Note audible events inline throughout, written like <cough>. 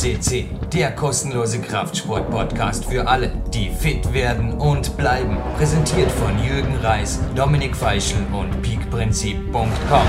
CC, der kostenlose Kraftsport-Podcast für alle, die fit werden und bleiben. Präsentiert von Jürgen Reis, Dominik Feischl und peakprinzip.com.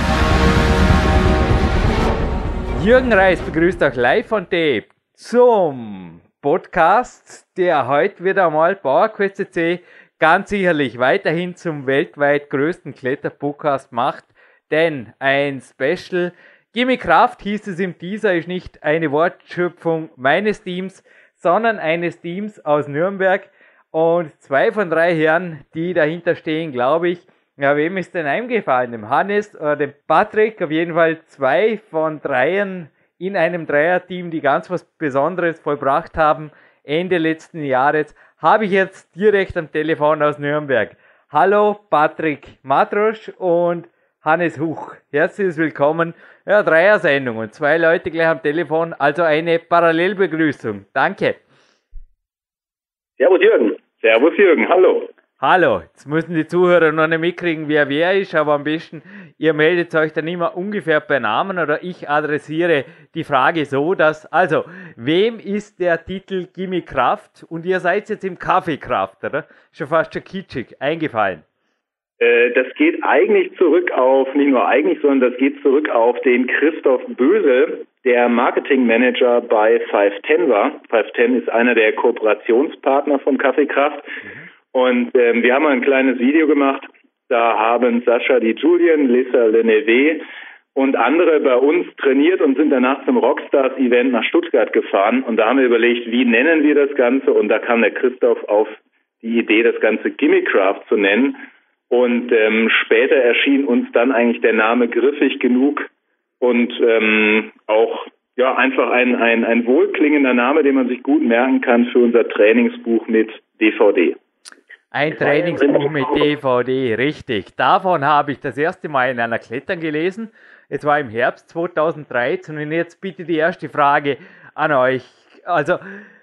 Jürgen Reis begrüßt euch live von Tape zum Podcast, der heute wieder einmal PowerQuest CC ganz sicherlich weiterhin zum weltweit größten Kletterpodcast macht, denn ein Special Gimme Kraft hieß es im Teaser, ist nicht eine Wortschöpfung meines Teams, sondern eines Teams aus Nürnberg. Und zwei von drei Herren, die dahinter stehen, glaube ich, ja, wem ist denn eingefallen? Dem Hannes oder dem Patrick? Auf jeden Fall zwei von dreien in einem Dreierteam, die ganz was Besonderes vollbracht haben. Ende letzten Jahres habe ich jetzt direkt am Telefon aus Nürnberg. Hallo Patrick Matrosch und Hannes Huch. Herzlich willkommen. Ja, Dreier-Sendung und zwei Leute gleich am Telefon, also eine Parallelbegrüßung. Danke. Servus Jürgen. Servus Jürgen, hallo. Hallo, jetzt müssen die Zuhörer noch nicht mitkriegen, wer wer ist, aber am besten, ihr meldet euch dann immer ungefähr per Namen oder ich adressiere die Frage so, dass, also, wem ist der Titel Gimme Kraft und ihr seid jetzt im Kaffeekraft, oder? Schon fast schon kitschig, eingefallen. Äh, das geht eigentlich zurück auf, nicht nur eigentlich, sondern das geht zurück auf den Christoph Böse, der Marketingmanager bei 510 war. 510 ist einer der Kooperationspartner von Kaffeekraft. Mhm. Und ähm, wir haben ein kleines Video gemacht. Da haben Sascha die Julien, Lisa Leneve und andere bei uns trainiert und sind danach zum Rockstars-Event nach Stuttgart gefahren. Und da haben wir überlegt, wie nennen wir das Ganze? Und da kam der Christoph auf die Idee, das Ganze Gimmicraft zu nennen. Und ähm, später erschien uns dann eigentlich der Name griffig genug und ähm, auch ja einfach ein, ein, ein wohlklingender Name, den man sich gut merken kann für unser Trainingsbuch mit DVD. Ein Trainingsbuch mit DVD, richtig. Davon habe ich das erste Mal in einer Klettern gelesen. Es war im Herbst 2013 und jetzt bitte die erste Frage an euch. Also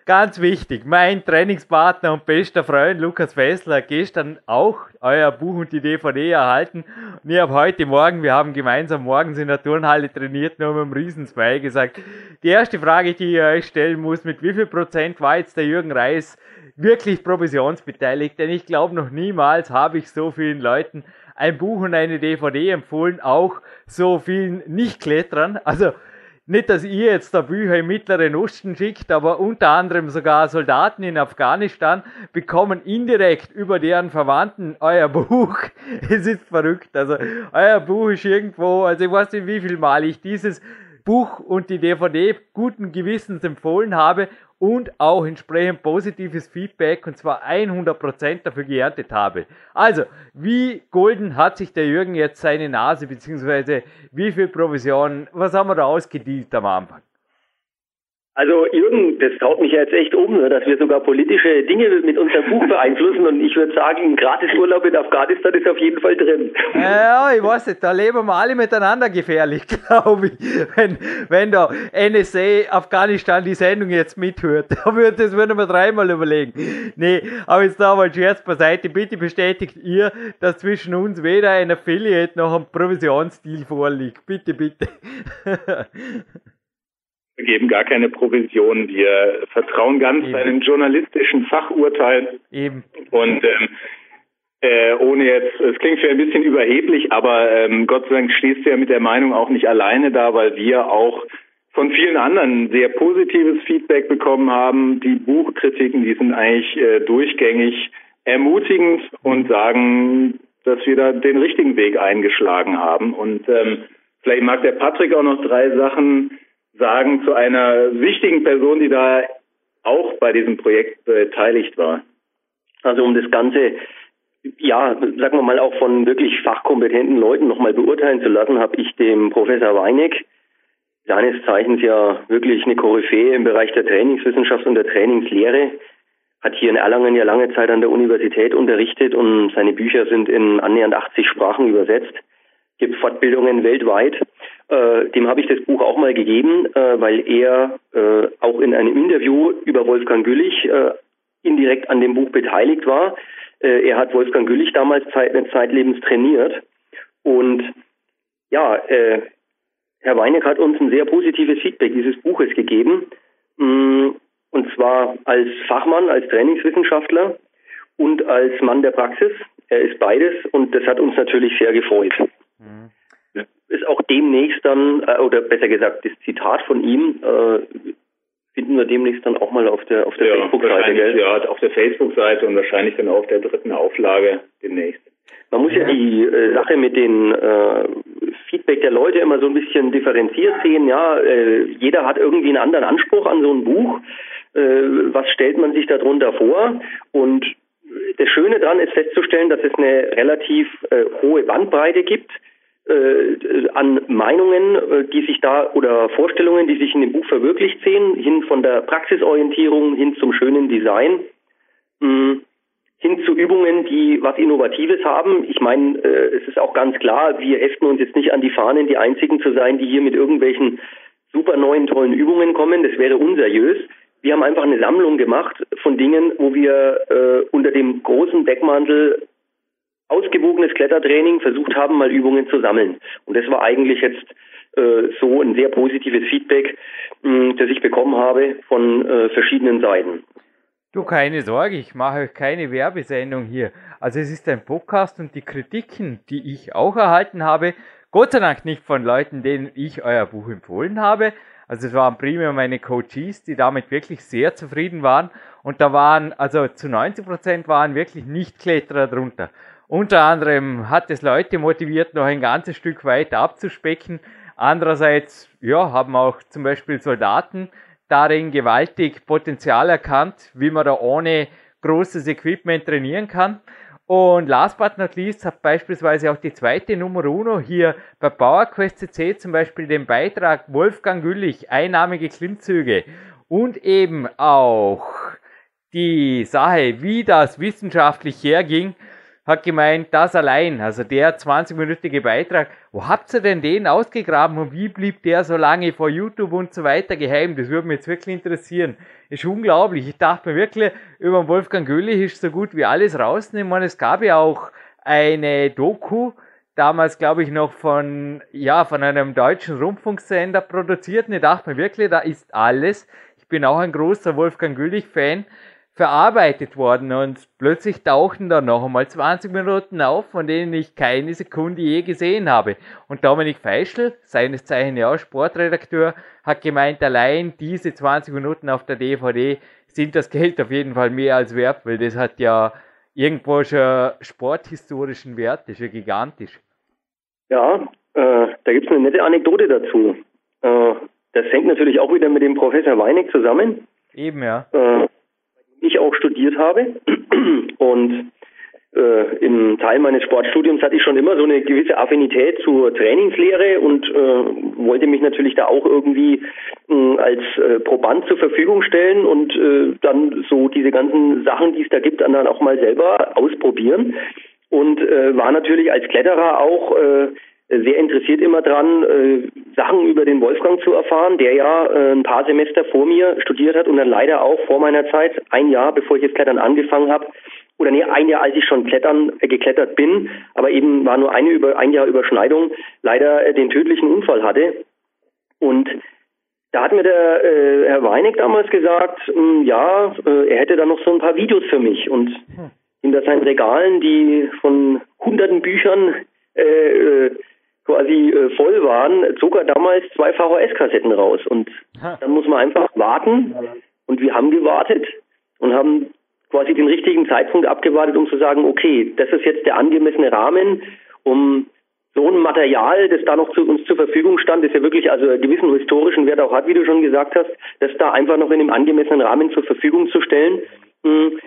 Ganz wichtig, mein Trainingspartner und bester Freund Lukas Fessler gestern auch euer Buch und die DVD erhalten. Und ich habe heute Morgen, wir haben gemeinsam morgens in der Turnhalle trainiert, nur mit einem Riesensmile gesagt, die erste Frage, die ihr euch stellen muss, mit wie viel Prozent war jetzt der Jürgen Reis wirklich provisionsbeteiligt? Denn ich glaube, noch niemals habe ich so vielen Leuten ein Buch und eine DVD empfohlen, auch so vielen Nicht-Kletterern. Also nicht, dass ihr jetzt da Bücher im Mittleren Osten schickt, aber unter anderem sogar Soldaten in Afghanistan bekommen indirekt über deren Verwandten euer Buch. <laughs> Es ist verrückt. Also euer Buch ist irgendwo, also ich weiß nicht, wie viel Mal ich dieses Buch und die DVD guten Gewissens empfohlen habe und auch entsprechend positives Feedback und zwar 100% dafür geerntet habe. Also, wie golden hat sich der Jürgen jetzt seine Nase, beziehungsweise wie viel Provision, was haben wir da ausgedealt am Anfang? Also Jürgen, das haut mich jetzt echt um, ne, dass wir sogar politische Dinge mit unserem Buch beeinflussen und ich würde sagen, ein Gratisurlaub in Afghanistan ist auf jeden Fall drin. Ja, ich weiß nicht, da leben wir alle miteinander gefährlich, <laughs> glaube ich. Wenn, wenn da NSA Afghanistan die Sendung jetzt mithört, <laughs> da würde, das würden wir dreimal überlegen. Nee, aber jetzt da mal Scherz beiseite, bitte bestätigt ihr, dass zwischen uns weder ein Affiliate noch ein Provisionsdeal vorliegt. Bitte, bitte. <laughs> Wir geben gar keine Provision. Wir vertrauen ganz Eben. einem journalistischen Fachurteil. Eben. Und ähm, äh, ohne jetzt, es klingt für ein bisschen überheblich, aber ähm, Gott sei Dank stehst du ja mit der Meinung auch nicht alleine da, weil wir auch von vielen anderen sehr positives Feedback bekommen haben. Die Buchkritiken, die sind eigentlich äh, durchgängig ermutigend und sagen, dass wir da den richtigen Weg eingeschlagen haben. Und ähm, vielleicht mag der Patrick auch noch drei Sachen sagen zu einer wichtigen Person, die da auch bei diesem Projekt beteiligt war? Also um das Ganze, ja, sagen wir mal auch von wirklich fachkompetenten Leuten nochmal beurteilen zu lassen, habe ich dem Professor Weineck, seines Zeichens ja wirklich eine Koryphäe im Bereich der Trainingswissenschaft und der Trainingslehre, hat hier in Erlangen ja lange Zeit an der Universität unterrichtet und seine Bücher sind in annähernd 80 Sprachen übersetzt, gibt Fortbildungen weltweit äh, dem habe ich das Buch auch mal gegeben, äh, weil er äh, auch in einem Interview über Wolfgang Güllich äh, indirekt an dem Buch beteiligt war. Äh, er hat Wolfgang Güllich damals Zeit, zeitlebens trainiert und ja, äh, Herr Weineck hat uns ein sehr positives Feedback dieses Buches gegeben, Mm, und zwar als Fachmann, als Trainingswissenschaftler und als Mann der Praxis. Er ist beides und das hat uns natürlich sehr gefreut. Mhm. Ist auch demnächst dann, äh, oder besser gesagt, das Zitat von ihm äh, finden wir demnächst dann auch mal auf der auf der ja, Facebook-Seite, gell? Ja, auf der Facebook-Seite und wahrscheinlich dann auch auf der dritten Auflage demnächst. Man muss ja, ja die äh, Sache mit den äh, Feedback der Leute immer so ein bisschen differenziert sehen. Ja, äh, jeder hat irgendwie einen anderen Anspruch an so ein Buch. Äh, was stellt man sich darunter vor? Und das Schöne daran ist festzustellen, dass es eine relativ äh, hohe Bandbreite gibt äh, an Meinungen, äh, die sich da oder Vorstellungen, die sich in dem Buch verwirklicht sehen, hin von der Praxisorientierung hin zum schönen Design, mh, mm, hin zu Übungen, die was Innovatives haben. Ich meine, äh, es ist auch ganz klar, wir heften uns jetzt nicht an die Fahnen, die einzigen zu sein, die hier mit irgendwelchen super neuen, tollen Übungen kommen. Das wäre unseriös. Wir haben einfach eine Sammlung gemacht von Dingen, wo wir äh, unter dem großen Deckmantel ausgewogenes Klettertraining versucht haben, mal Übungen zu sammeln. Und das war eigentlich jetzt äh, so ein sehr positives Feedback, das ich bekommen habe von äh, verschiedenen Seiten. Du, keine Sorge, ich mache euch keine Werbesendung hier. Also es ist ein Podcast und die Kritiken, die ich auch erhalten habe, Gott sei Dank nicht von Leuten, denen ich euer Buch empfohlen habe. Also es waren primär meine Coaches, die damit wirklich sehr zufrieden waren. Und da waren, also zu 90 Prozent waren wirklich Nicht-Kletterer drunter. Unter anderem hat es Leute motiviert, noch ein ganzes Stück weiter abzuspecken. Andererseits, ja, haben auch zum Beispiel Soldaten darin gewaltig Potenzial erkannt, wie man da ohne großes Equipment trainieren kann. Und last but not least hat beispielsweise auch die zweite Nummer Uno hier bei PowerQuest CC zum Beispiel den Beitrag Wolfgang Güllich, einnahmige Klimmzüge und eben auch die Sache, wie das wissenschaftlich herging, hat gemeint, das allein, also der 20-minütige Beitrag, wo habt ihr denn den ausgegraben und wie blieb der so lange vor YouTube und so weiter geheim? Das würde mich jetzt wirklich interessieren. Ist unglaublich. Ich dachte mir wirklich, über Wolfgang Göhlich ist so gut wie alles rausnehmen. es gab ja auch eine Doku, damals glaube ich noch von, ja, von einem deutschen Rundfunksender produziert und ich dachte mir wirklich, da ist alles. Ich bin auch ein großer Wolfgang Göhlich-Fan verarbeitet worden und plötzlich tauchten da noch einmal 20 Minuten auf, von denen ich keine Sekunde je gesehen habe. Und Dominik Feischl, seines Zeichen ja auch Sportredakteur, hat gemeint, allein diese 20 Minuten auf der DVD sind das Geld auf jeden Fall mehr als wert, weil das hat ja irgendwo schon sporthistorischen Wert, das ist ja gigantisch. Ja, äh, da gibt es eine nette Anekdote dazu. Äh, das hängt natürlich auch wieder mit dem Professor Weinig zusammen. Eben, ja. Äh, ich auch studiert habe. <clears throat> Und äh, im Teil meines Sportstudiums hatte ich schon immer so eine gewisse Affinität zur Trainingslehre und äh, wollte mich natürlich da auch irgendwie äh, als äh, Proband zur Verfügung stellen und äh, dann so diese ganzen Sachen, die es da gibt, dann auch mal selber ausprobieren. Und äh, war natürlich als Kletterer auch äh, sehr interessiert immer dran, äh, Sachen über den Wolfgang zu erfahren, der ja äh, ein paar Semester vor mir studiert hat und dann leider auch vor meiner Zeit, ein Jahr bevor ich jetzt Klettern angefangen habe, oder nee, ein Jahr, als ich schon klettern äh, geklettert bin, aber eben war nur eine über ein Jahr Überschneidung, leider äh, den tödlichen Unfall hatte. Und da hat mir der äh, Herr Weinig damals gesagt, mh, hm, ja, äh, er hätte da noch so ein paar Videos für mich und hm. hinter seinen Regalen, die von hunderten Büchern äh, äh quasi äh, voll waren, zog er damals zwei VHS-Kassetten raus. Und dann muss man einfach warten. Und wir haben gewartet und haben quasi den richtigen Zeitpunkt abgewartet, um zu sagen, okay, das ist jetzt der angemessene Rahmen, um so ein Material, das da noch zu uns zur Verfügung stand, das ja wirklich also einen gewissen historischen Wert auch hat, wie du schon gesagt hast, das da einfach noch in einem angemessenen Rahmen zur Verfügung zu stellen. Hm,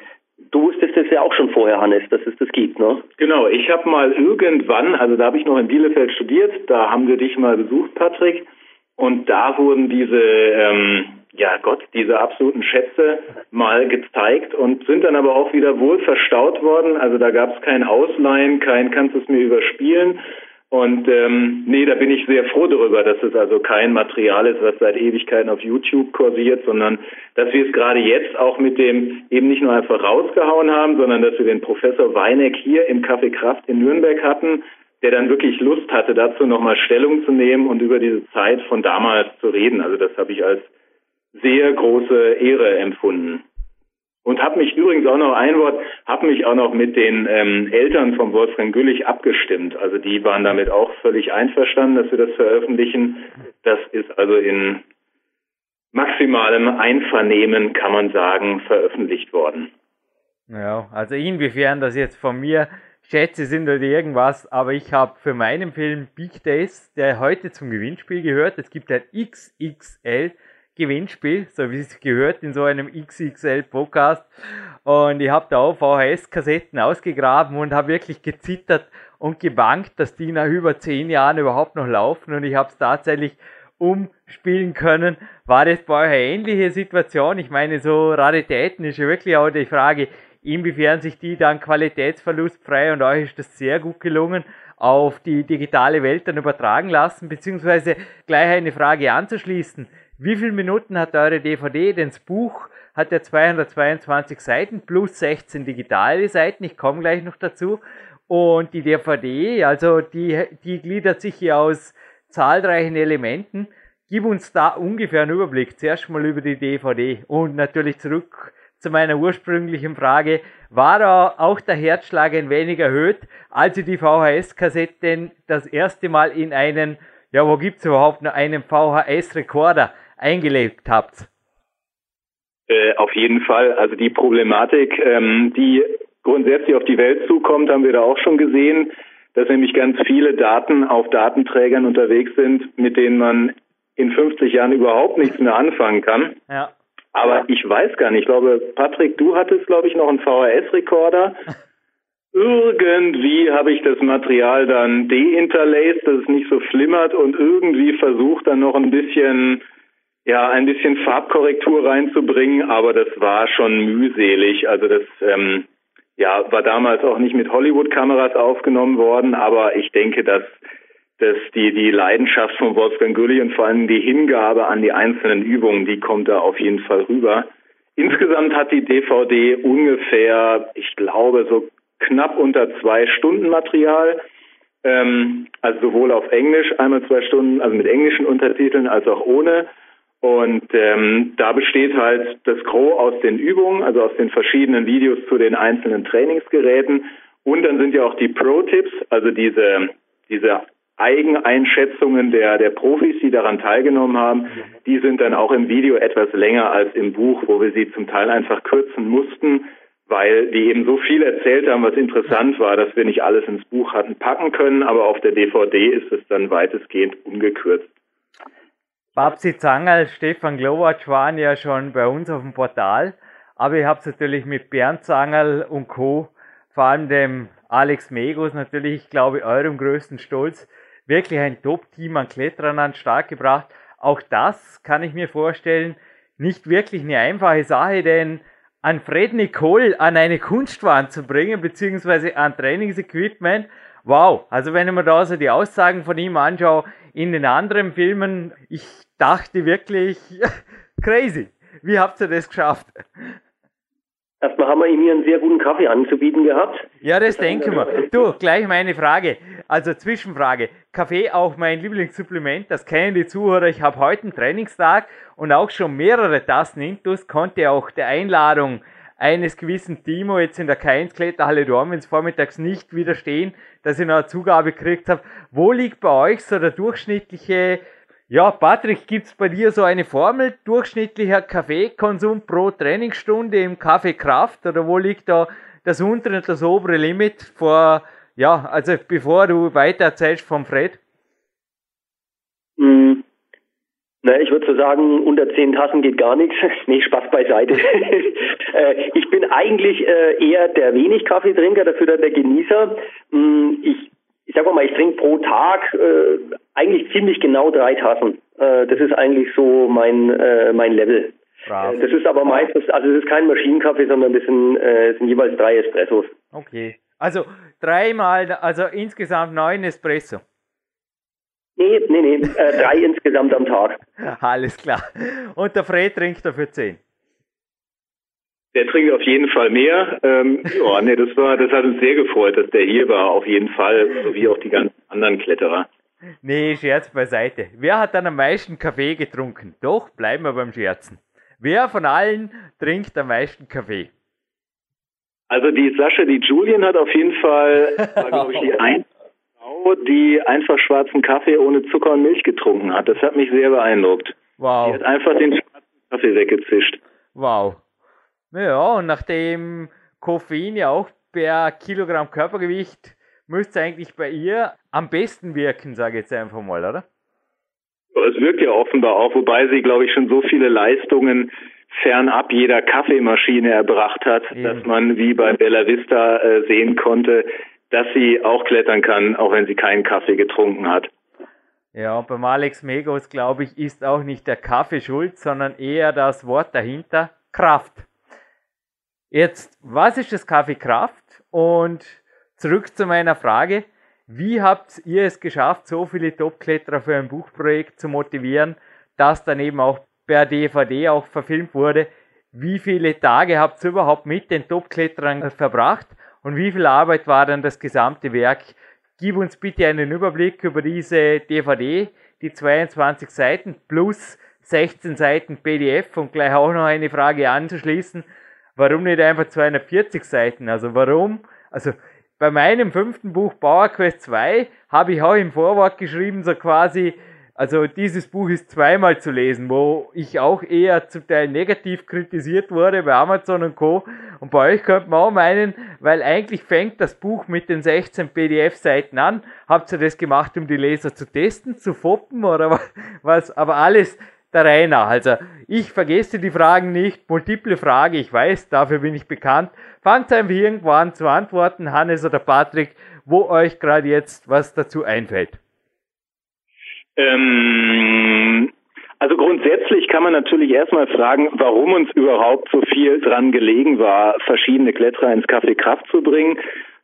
Du wusstest es ja auch schon vorher, Hannes, dass es das gibt, ne? Genau, ich habe mal irgendwann, also da habe ich noch in Bielefeld studiert, da haben wir dich mal besucht, Patrick, und da wurden diese, ähm, ja Gott, diese absoluten Schätze mal gezeigt und sind dann aber auch wieder wohl verstaut worden. Also da gab es kein Ausleihen, kein kannst es mir überspielen, und ähm, nee, da bin ich sehr froh darüber, dass es also kein Material ist, was seit Ewigkeiten auf YouTube kursiert, sondern dass wir es gerade jetzt auch mit dem eben nicht nur einfach rausgehauen haben, sondern dass wir den Professor Weineck hier im Café Kraft in Nürnberg hatten, der dann wirklich Lust hatte, dazu nochmal Stellung zu nehmen und über diese Zeit von damals zu reden. Also das habe ich als sehr große Ehre empfunden. Und habe mich übrigens auch noch ein Wort, habe mich auch noch mit den ähm, Eltern von Wolfgang Güllich abgestimmt. Also die waren damit auch völlig einverstanden, dass wir das veröffentlichen. Das ist also in maximalem Einvernehmen, kann man sagen, veröffentlicht worden. Ja, also inwiefern das jetzt von mir Schätze sind oder irgendwas, aber ich habe für meinen Film Big Days, der heute zum Gewinnspiel gehört, es gibt ein XXL Gewinnspiel, so wie es gehört in so einem XXL Podcast. Und ich habe da auch VHS-Kassetten ausgegraben und habe wirklich gezittert und gebankt, dass die nach über zehn Jahren überhaupt noch laufen. Und ich habe es tatsächlich umspielen können. War das bei euch eine ähnliche Situation? Ich meine, so Raritäten ist ja wirklich auch die Frage, inwiefern sich die dann qualitätsverlustfrei und euch ist das sehr gut gelungen, auf die digitale Welt dann übertragen lassen, beziehungsweise gleich eine Frage anzuschließen. Wie viele Minuten hat eure DVD? Denn das Buch hat ja 222 Seiten plus 16 digitale Seiten. Ich komme gleich noch dazu. Und die DVD, also die, die gliedert sich hier aus zahlreichen Elementen. Gib uns da ungefähr einen Überblick. Zuerst mal über die DVD und natürlich zurück zu meiner ursprünglichen Frage. War da auch der Herzschlag ein wenig erhöht, als ihr die VHS-Kassetten das erste Mal in einen, ja, wo gibt's überhaupt noch einen VHS-Rekorder eingelegt habt? Äh, auf jeden Fall. Also die Problematik, ähm, die grundsätzlich auf die Welt zukommt, haben wir da auch schon gesehen, dass nämlich ganz viele Daten auf Datenträgern unterwegs sind, mit denen man in 50 Jahren überhaupt nichts mehr anfangen kann. Ja. Aber ich weiß gar nicht. Ich glaube, Patrick, du hattest, glaube ich, noch einen VHS-Rekorder. <laughs> irgendwie habe ich das Material dann deinterlaced, dass es nicht so flimmert und irgendwie versucht dann noch ein bisschen ja, ein bisschen Farbkorrektur reinzubringen, aber das war schon mühselig. Also das ähm, ja, war damals auch nicht mit Hollywood-Kameras aufgenommen worden, aber ich denke, dass, dass die, die Leidenschaft von Wolfgang Gülli und vor allem die Hingabe an die einzelnen Übungen, die kommt da auf jeden Fall rüber. Insgesamt hat die DVD ungefähr, ich glaube, so knapp unter zwei Stunden Material. Ähm, also sowohl auf Englisch einmal zwei Stunden, also mit englischen Untertiteln, als auch ohne. Und ähm, da besteht halt das Gros aus den Übungen, also aus den verschiedenen Videos zu den einzelnen Trainingsgeräten. Und dann sind ja auch die Pro-Tipps, also diese, diese Eigeneinschätzungen der, der Profis, die daran teilgenommen haben, die sind dann auch im Video etwas länger als im Buch, wo wir sie zum Teil einfach kürzen mussten, weil die eben so viel erzählt haben, was interessant war, dass wir nicht alles ins Buch hatten packen können, aber auf der DVD ist es dann weitestgehend ungekürzt. Babsi Zangerl, Stefan Glowacz waren ja schon bei uns auf dem Portal, aber ich habe es natürlich mit Bernd Zangerl und Co., vor allem dem Alex Megos, natürlich, ich glaube, eurem größten Stolz, wirklich ein Top-Team an Kletterern an Start gebracht. Auch das kann ich mir vorstellen, nicht wirklich eine einfache Sache, denn an Fred Nicole an eine Kunstwand zu bringen, beziehungsweise an Trainingsequipment, wow. Also wenn ich mir da so die Aussagen von ihm anschaue, in den anderen Filmen, ich dachte wirklich, <laughs> crazy. Wie habt ihr das geschafft? Erstmal haben wir ihm hier einen sehr guten Kaffee anzubieten gehabt. Ja, das denken wir. Du, <laughs> gleich meine Frage. Also Zwischenfrage. Kaffee auch mein Lieblingssupplement, das kennen die Zuhörer. Ich habe heute einen Trainingstag und auch schon mehrere Tassen Intus, konnte auch der Einladung eines gewissen Timo jetzt in der K1 Kletterhalle Dormens vormittags nicht widerstehen, dass ich noch eine Zugabe gekriegt habe. Wo liegt bei euch so der durchschnittliche, ja Patrick, gibt's bei dir so eine Formel, durchschnittlicher Kaffeekonsum pro Trainingsstunde im Kaffeekraft oder wo liegt da das untere und das obere Limit vor, ja, also bevor du weiter erzählst vom Fred? Mhm. Na, ich würde so sagen, unter zehn Tassen geht gar nichts. <laughs> nee, Spaß beiseite. <laughs> Äh, ich bin eigentlich äh, eher der wenig Kaffeetrinker, dafür der Genießer. Mm, ich, ich sag mal, ich trinke pro Tag äh, eigentlich ziemlich genau drei Tassen. das ist eigentlich so mein, mein Level. Brav. Das ist aber meistens, also es ist kein Maschinenkaffee, sondern das sind, äh, sind jeweils drei Espressos. Okay. Also dreimal, also insgesamt neun Espresso. Nee, nee, nee, äh, drei <laughs> insgesamt am Tag. Alles klar. Und der Fred trinkt dafür zehn. Der trinkt auf jeden Fall mehr. Ähm, ja, nee, das war, das hat uns sehr gefreut, dass der hier war, auf jeden Fall, so wie auch die ganzen anderen Kletterer. Nee, Scherz beiseite. Wer hat dann am meisten Kaffee getrunken? Doch, bleiben wir beim Scherzen. Wer von allen trinkt am meisten Kaffee? Also die Sascha, die Julian hat auf jeden Fall, glaube ich, die <laughs> ein Frau, die einfach schwarzen Kaffee ohne Zucker und Milch getrunken hat. Das hat mich sehr beeindruckt. Wow. Die hat einfach den schwarzen Kaffee weggezischt. Wow. Ja, und nachdem Koffein ja auch per Kilogramm Körpergewicht müsste eigentlich bei ihr am besten wirken, sage ich jetzt einfach mal, oder? Es wirkt ja offenbar auch, wobei sie, glaube ich, schon so viele Leistungen fernab jeder Kaffeemaschine erbracht hat, Eben. dass man wie bei Bella Vista äh, sehen konnte, dass sie auch klettern kann, auch wenn sie keinen Kaffee getrunken hat. Ja, und beim Alex Megos, glaube ich, ist auch nicht der Kaffee schuld, sondern eher das Wort dahinter, Kraft. Jetzt, was ist das Kaffee Kraft? Und zurück zu meiner Frage, wie habt ihr es geschafft, so viele Top-Kletterer für ein Buchprojekt zu motivieren, das dann eben auch per DVD auch verfilmt wurde? Wie viele Tage habt ihr überhaupt mit den Top-Kletterern verbracht? Und wie viel Arbeit war dann das gesamte Werk? Gib uns bitte einen Überblick über diese DVD, die 22 Seiten plus 16 Seiten PDF und gleich auch noch eine Frage anzuschließen. Warum nicht einfach 240 Seiten? Also warum? Also bei meinem fünften Buch Power Quest 2 habe ich auch im Vorwort geschrieben, so quasi, also dieses Buch ist zweimal zu lesen, wo ich auch eher zum Teil negativ kritisiert wurde bei Amazon und Co. Und bei euch könnte man auch meinen, weil eigentlich fängt das Buch mit den 16 PDF-Seiten an. Habt ihr das gemacht, um die Leser zu testen, zu foppen oder was? Aber alles der nach. Also ich vergesse die Fragen nicht, multiple Frage, ich weiß, dafür bin ich bekannt. Fangt einfach irgendwo an zu antworten, Hannes oder Patrick, wo euch gerade jetzt was dazu einfällt. Ähm, also grundsätzlich kann man natürlich erstmal fragen, warum uns überhaupt so viel dran gelegen war, verschiedene Kletterer ins Café Kraft zu bringen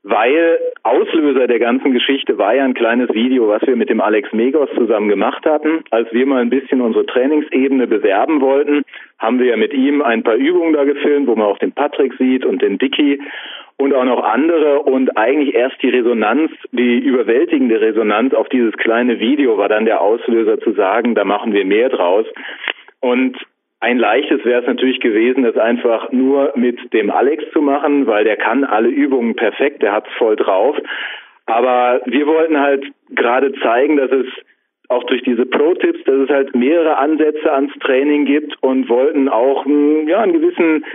weil Auslöser der ganzen Geschichte war ja ein kleines Video, was wir mit dem Alex Megos zusammen gemacht hatten. Als wir mal ein bisschen unsere Trainingsebene bewerben wollten, haben wir ja mit ihm ein paar Übungen da gefilmt, wo man auch den Patrick sieht und den Dicky und auch noch andere und eigentlich erst die Resonanz, die überwältigende Resonanz auf dieses kleine Video war dann der Auslöser zu sagen, da machen wir mehr draus. Und ein leichtes wäre es natürlich gewesen, das einfach nur mit dem Alex zu machen, weil der kann alle Übungen perfekt, der hat's voll drauf. Aber wir wollten halt gerade zeigen, dass es auch durch diese Pro-Tipps, dass es halt mehrere Ansätze ans Training gibt und wollten auch hm, ja, einen gewissen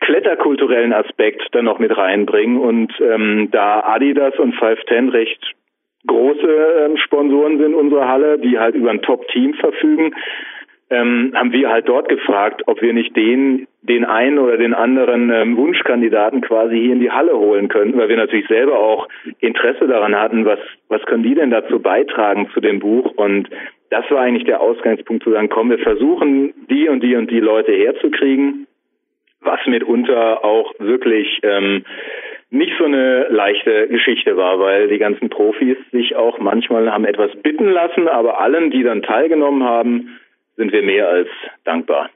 kletterkulturellen Aspekt dann noch mit reinbringen. Und ähm, da Adidas und 510 recht große ähm, Sponsoren sind unserer Halle, die halt über ein Top-Team verfügen, ähm, haben wir halt dort gefragt, ob wir nicht den, den einen oder den anderen ähm, Wunschkandidaten quasi hier in die Halle holen könnten, weil wir natürlich selber auch Interesse daran hatten, was, was können die denn dazu beitragen zu dem Buch? Und das war eigentlich der Ausgangspunkt zu sagen, komm, wir versuchen die und die und die Leute herzukriegen, was mitunter auch wirklich ähm, nicht so eine leichte Geschichte war, weil die ganzen Profis sich auch manchmal haben etwas bitten lassen, aber allen, die dann teilgenommen haben, sind wir mehr als dankbar.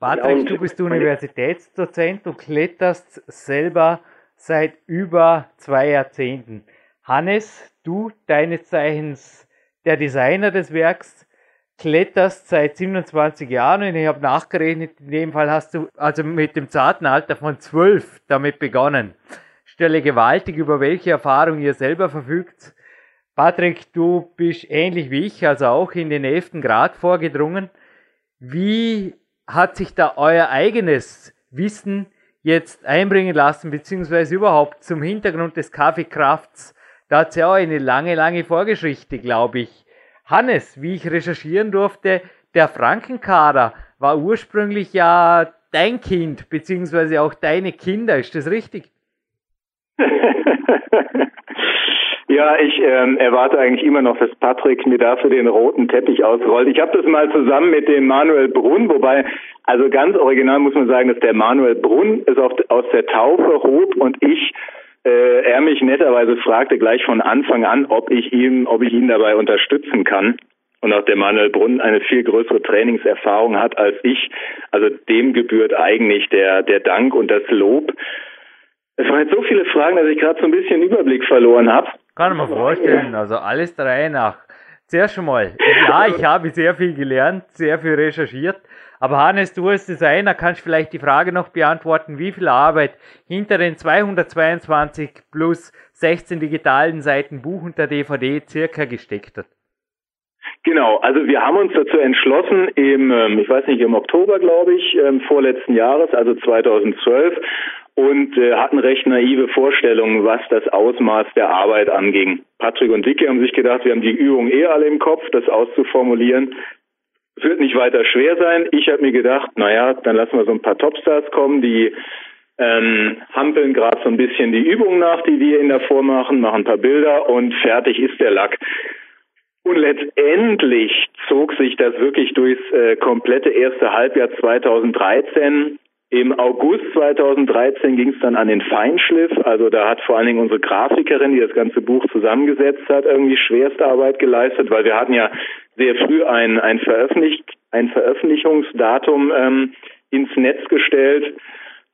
Patrick, du bist Universitätsdozent und kletterst selber seit über zwei Jahrzehnten. Hannes, du, deines Zeichens der Designer des Werks, kletterst seit 27 Jahren und ich habe nachgerechnet, in dem Fall hast du also mit dem zarten Alter von 12 damit begonnen. Stelle gewaltig, über welche Erfahrung ihr selber verfügt. Patrick, du bist ähnlich wie ich, also auch in den 11. Grad vorgedrungen. Wie hat sich da euer eigenes Wissen jetzt einbringen lassen, beziehungsweise überhaupt zum Hintergrund des Kaffeekrafts? Da hat es ja auch eine lange, lange Vorgeschichte, glaube ich. Hannes, wie ich recherchieren durfte, der Frankenkader war ursprünglich ja dein Kind, beziehungsweise auch deine Kinder. Ist das richtig? <laughs> Ja, ich ähm, erwarte eigentlich immer noch, dass Patrick mir dafür den roten Teppich ausrollt. Ich habe das mal zusammen mit dem Manuel Brunn, wobei, also ganz original muss man sagen, dass der Manuel Brunn es aus der Taufe hob und ich äh, er mich netterweise fragte gleich von Anfang an, ob ich ihm, ob ich ihn dabei unterstützen kann. Und auch der Manuel Brunn eine viel größere Trainingserfahrung hat als ich. Also dem gebührt eigentlich der, der Dank und das Lob. Es waren jetzt so viele Fragen, dass ich gerade so ein bisschen Überblick verloren habe. Kann man vorstellen, also alles der Reihe nach. Zuerst einmal, ja, ich habe sehr viel gelernt, sehr viel recherchiert. Aber Hannes, du als Designer kannst vielleicht die Frage noch beantworten, wie viel Arbeit hinter den 222 plus 16 digitalen Seiten Buch und der DVD circa gesteckt hat. Genau, also wir haben uns dazu entschlossen, im, ähm, ich weiß nicht, im Oktober, glaube ich, ähm, vorletzten Jahres, also 2012, und äh, hatten recht naive Vorstellungen, was das Ausmaß der Arbeit anging. Patrick und Dicke haben sich gedacht, wir haben die Übung eh alle im Kopf, das auszuformulieren. Es wird nicht weiter schwer sein. Ich habe mir gedacht, naja, dann lassen wir so ein paar Topstars kommen, die ähm, hampeln gerade so ein bisschen die Übung nach, die wir in der vormachen, machen ein paar Bilder und fertig ist der Lack. Und letztendlich zog sich das wirklich durchs äh, komplette erste Halbjahr 2013. Im August 2013 ging es dann an den Feinschliff. Also da hat vor allen Dingen unsere Grafikerin, die das ganze Buch zusammengesetzt hat, irgendwie Schwerstarbeit geleistet, weil wir hatten ja sehr früh ein, ein, Veröffentlich ein Veröffentlichungsdatum ähm, ins Netz gestellt.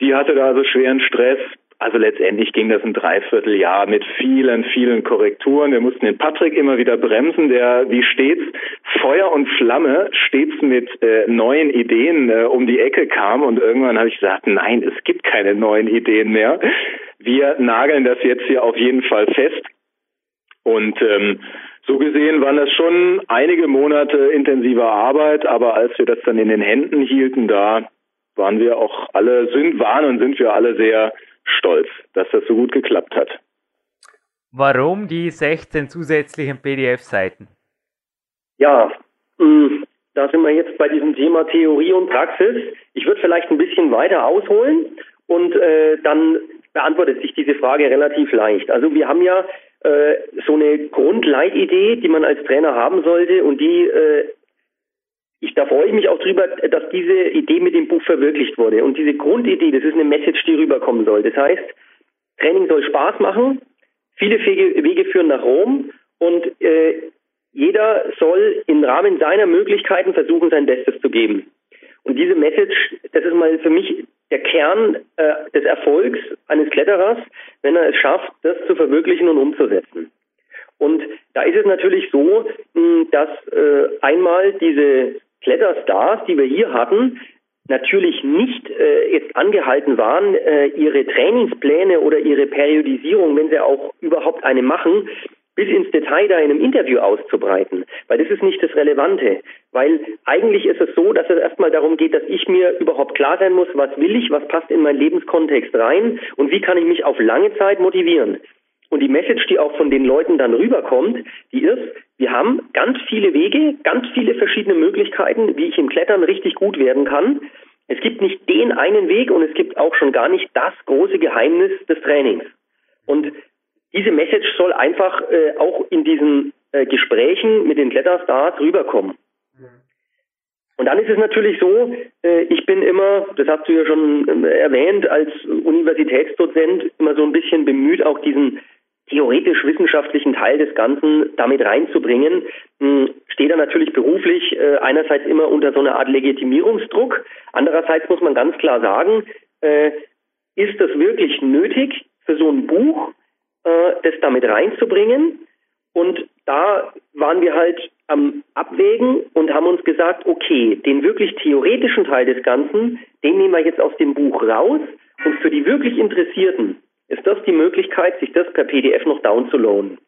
Die hatte da also schweren Stress. Also letztendlich ging das ein Dreivierteljahr mit vielen, vielen Korrekturen. Wir mussten den Patrick immer wieder bremsen, der wie stets Feuer und Flamme stets mit äh, neuen Ideen äh, um die Ecke kam. Und irgendwann habe ich gesagt, nein, es gibt keine neuen Ideen mehr. Wir nageln das jetzt hier auf jeden Fall fest. Und ähm, so gesehen waren das schon einige Monate intensiver Arbeit, aber als wir das dann in den Händen hielten, da waren wir auch alle, sind, waren und sind wir alle sehr stolz, dass das so gut geklappt hat. Warum die 16 zusätzlichen PDF-Seiten? Ja, hm, da sind wir jetzt bei diesem Thema Theorie und Praxis. Ich würde vielleicht ein bisschen weiter ausholen und äh, dann beantwortet sich diese Frage relativ leicht. Also wir haben ja äh, so eine Grundleitidee, die man als Trainer haben sollte und die äh, da freue ich mich auch drüber, dass diese Idee mit dem Buch verwirklicht wurde. Und diese Grundidee, das ist eine Message, die rüberkommen soll. Das heißt, Training soll Spaß machen, viele Wege, führen nach Rom und äh, jeder soll im Rahmen seiner Möglichkeiten versuchen, sein Bestes zu geben. Und diese Message, das ist mal für mich der Kern äh, des Erfolgs eines Kletterers, wenn er es schafft, das zu verwirklichen und umzusetzen. Und da ist es natürlich so, dass äh, einmal diese Kletterstars, die wir hier hatten, natürlich nicht äh, jetzt angehalten waren, äh, ihre Trainingspläne oder ihre Periodisierung, wenn sie auch überhaupt eine machen, bis ins Detail da in einem Interview auszubreiten, weil das ist nicht das Relevante, weil eigentlich ist es so, dass es erstmal darum geht, dass ich mir überhaupt klar sein muss, was will ich, was passt in meinen Lebenskontext rein und wie kann ich mich auf lange Zeit motivieren. Und die Message, die auch von den Leuten dann rüberkommt, die ist, wir haben ganz viele Wege, ganz viele verschiedene Möglichkeiten, wie ich im Klettern richtig gut werden kann. Es gibt nicht den einen Weg und es gibt auch schon gar nicht das große Geheimnis des Trainings. Und diese Message soll einfach äh, auch in diesen äh, Gesprächen mit den Kletterstars rüberkommen. Und dann ist es natürlich so, äh, ich bin immer, das hast du ja schon äh, erwähnt, als Universitätsdozent immer so ein bisschen bemüht, auch diesen theoretisch-wissenschaftlichen Teil des Ganzen damit reinzubringen, hm, steht er natürlich beruflich äh, einerseits immer unter so einer Art Legitimierungsdruck, andererseits muss man ganz klar sagen, äh, ist das wirklich nötig für so ein Buch, äh, das damit reinzubringen? Und da waren wir halt am Abwägen und haben uns gesagt, okay, den wirklich theoretischen Teil des Ganzen, den nehmen wir jetzt aus dem Buch raus und für die wirklich Interessierten, ist das die Möglichkeit, sich das per PDF noch downzuladen.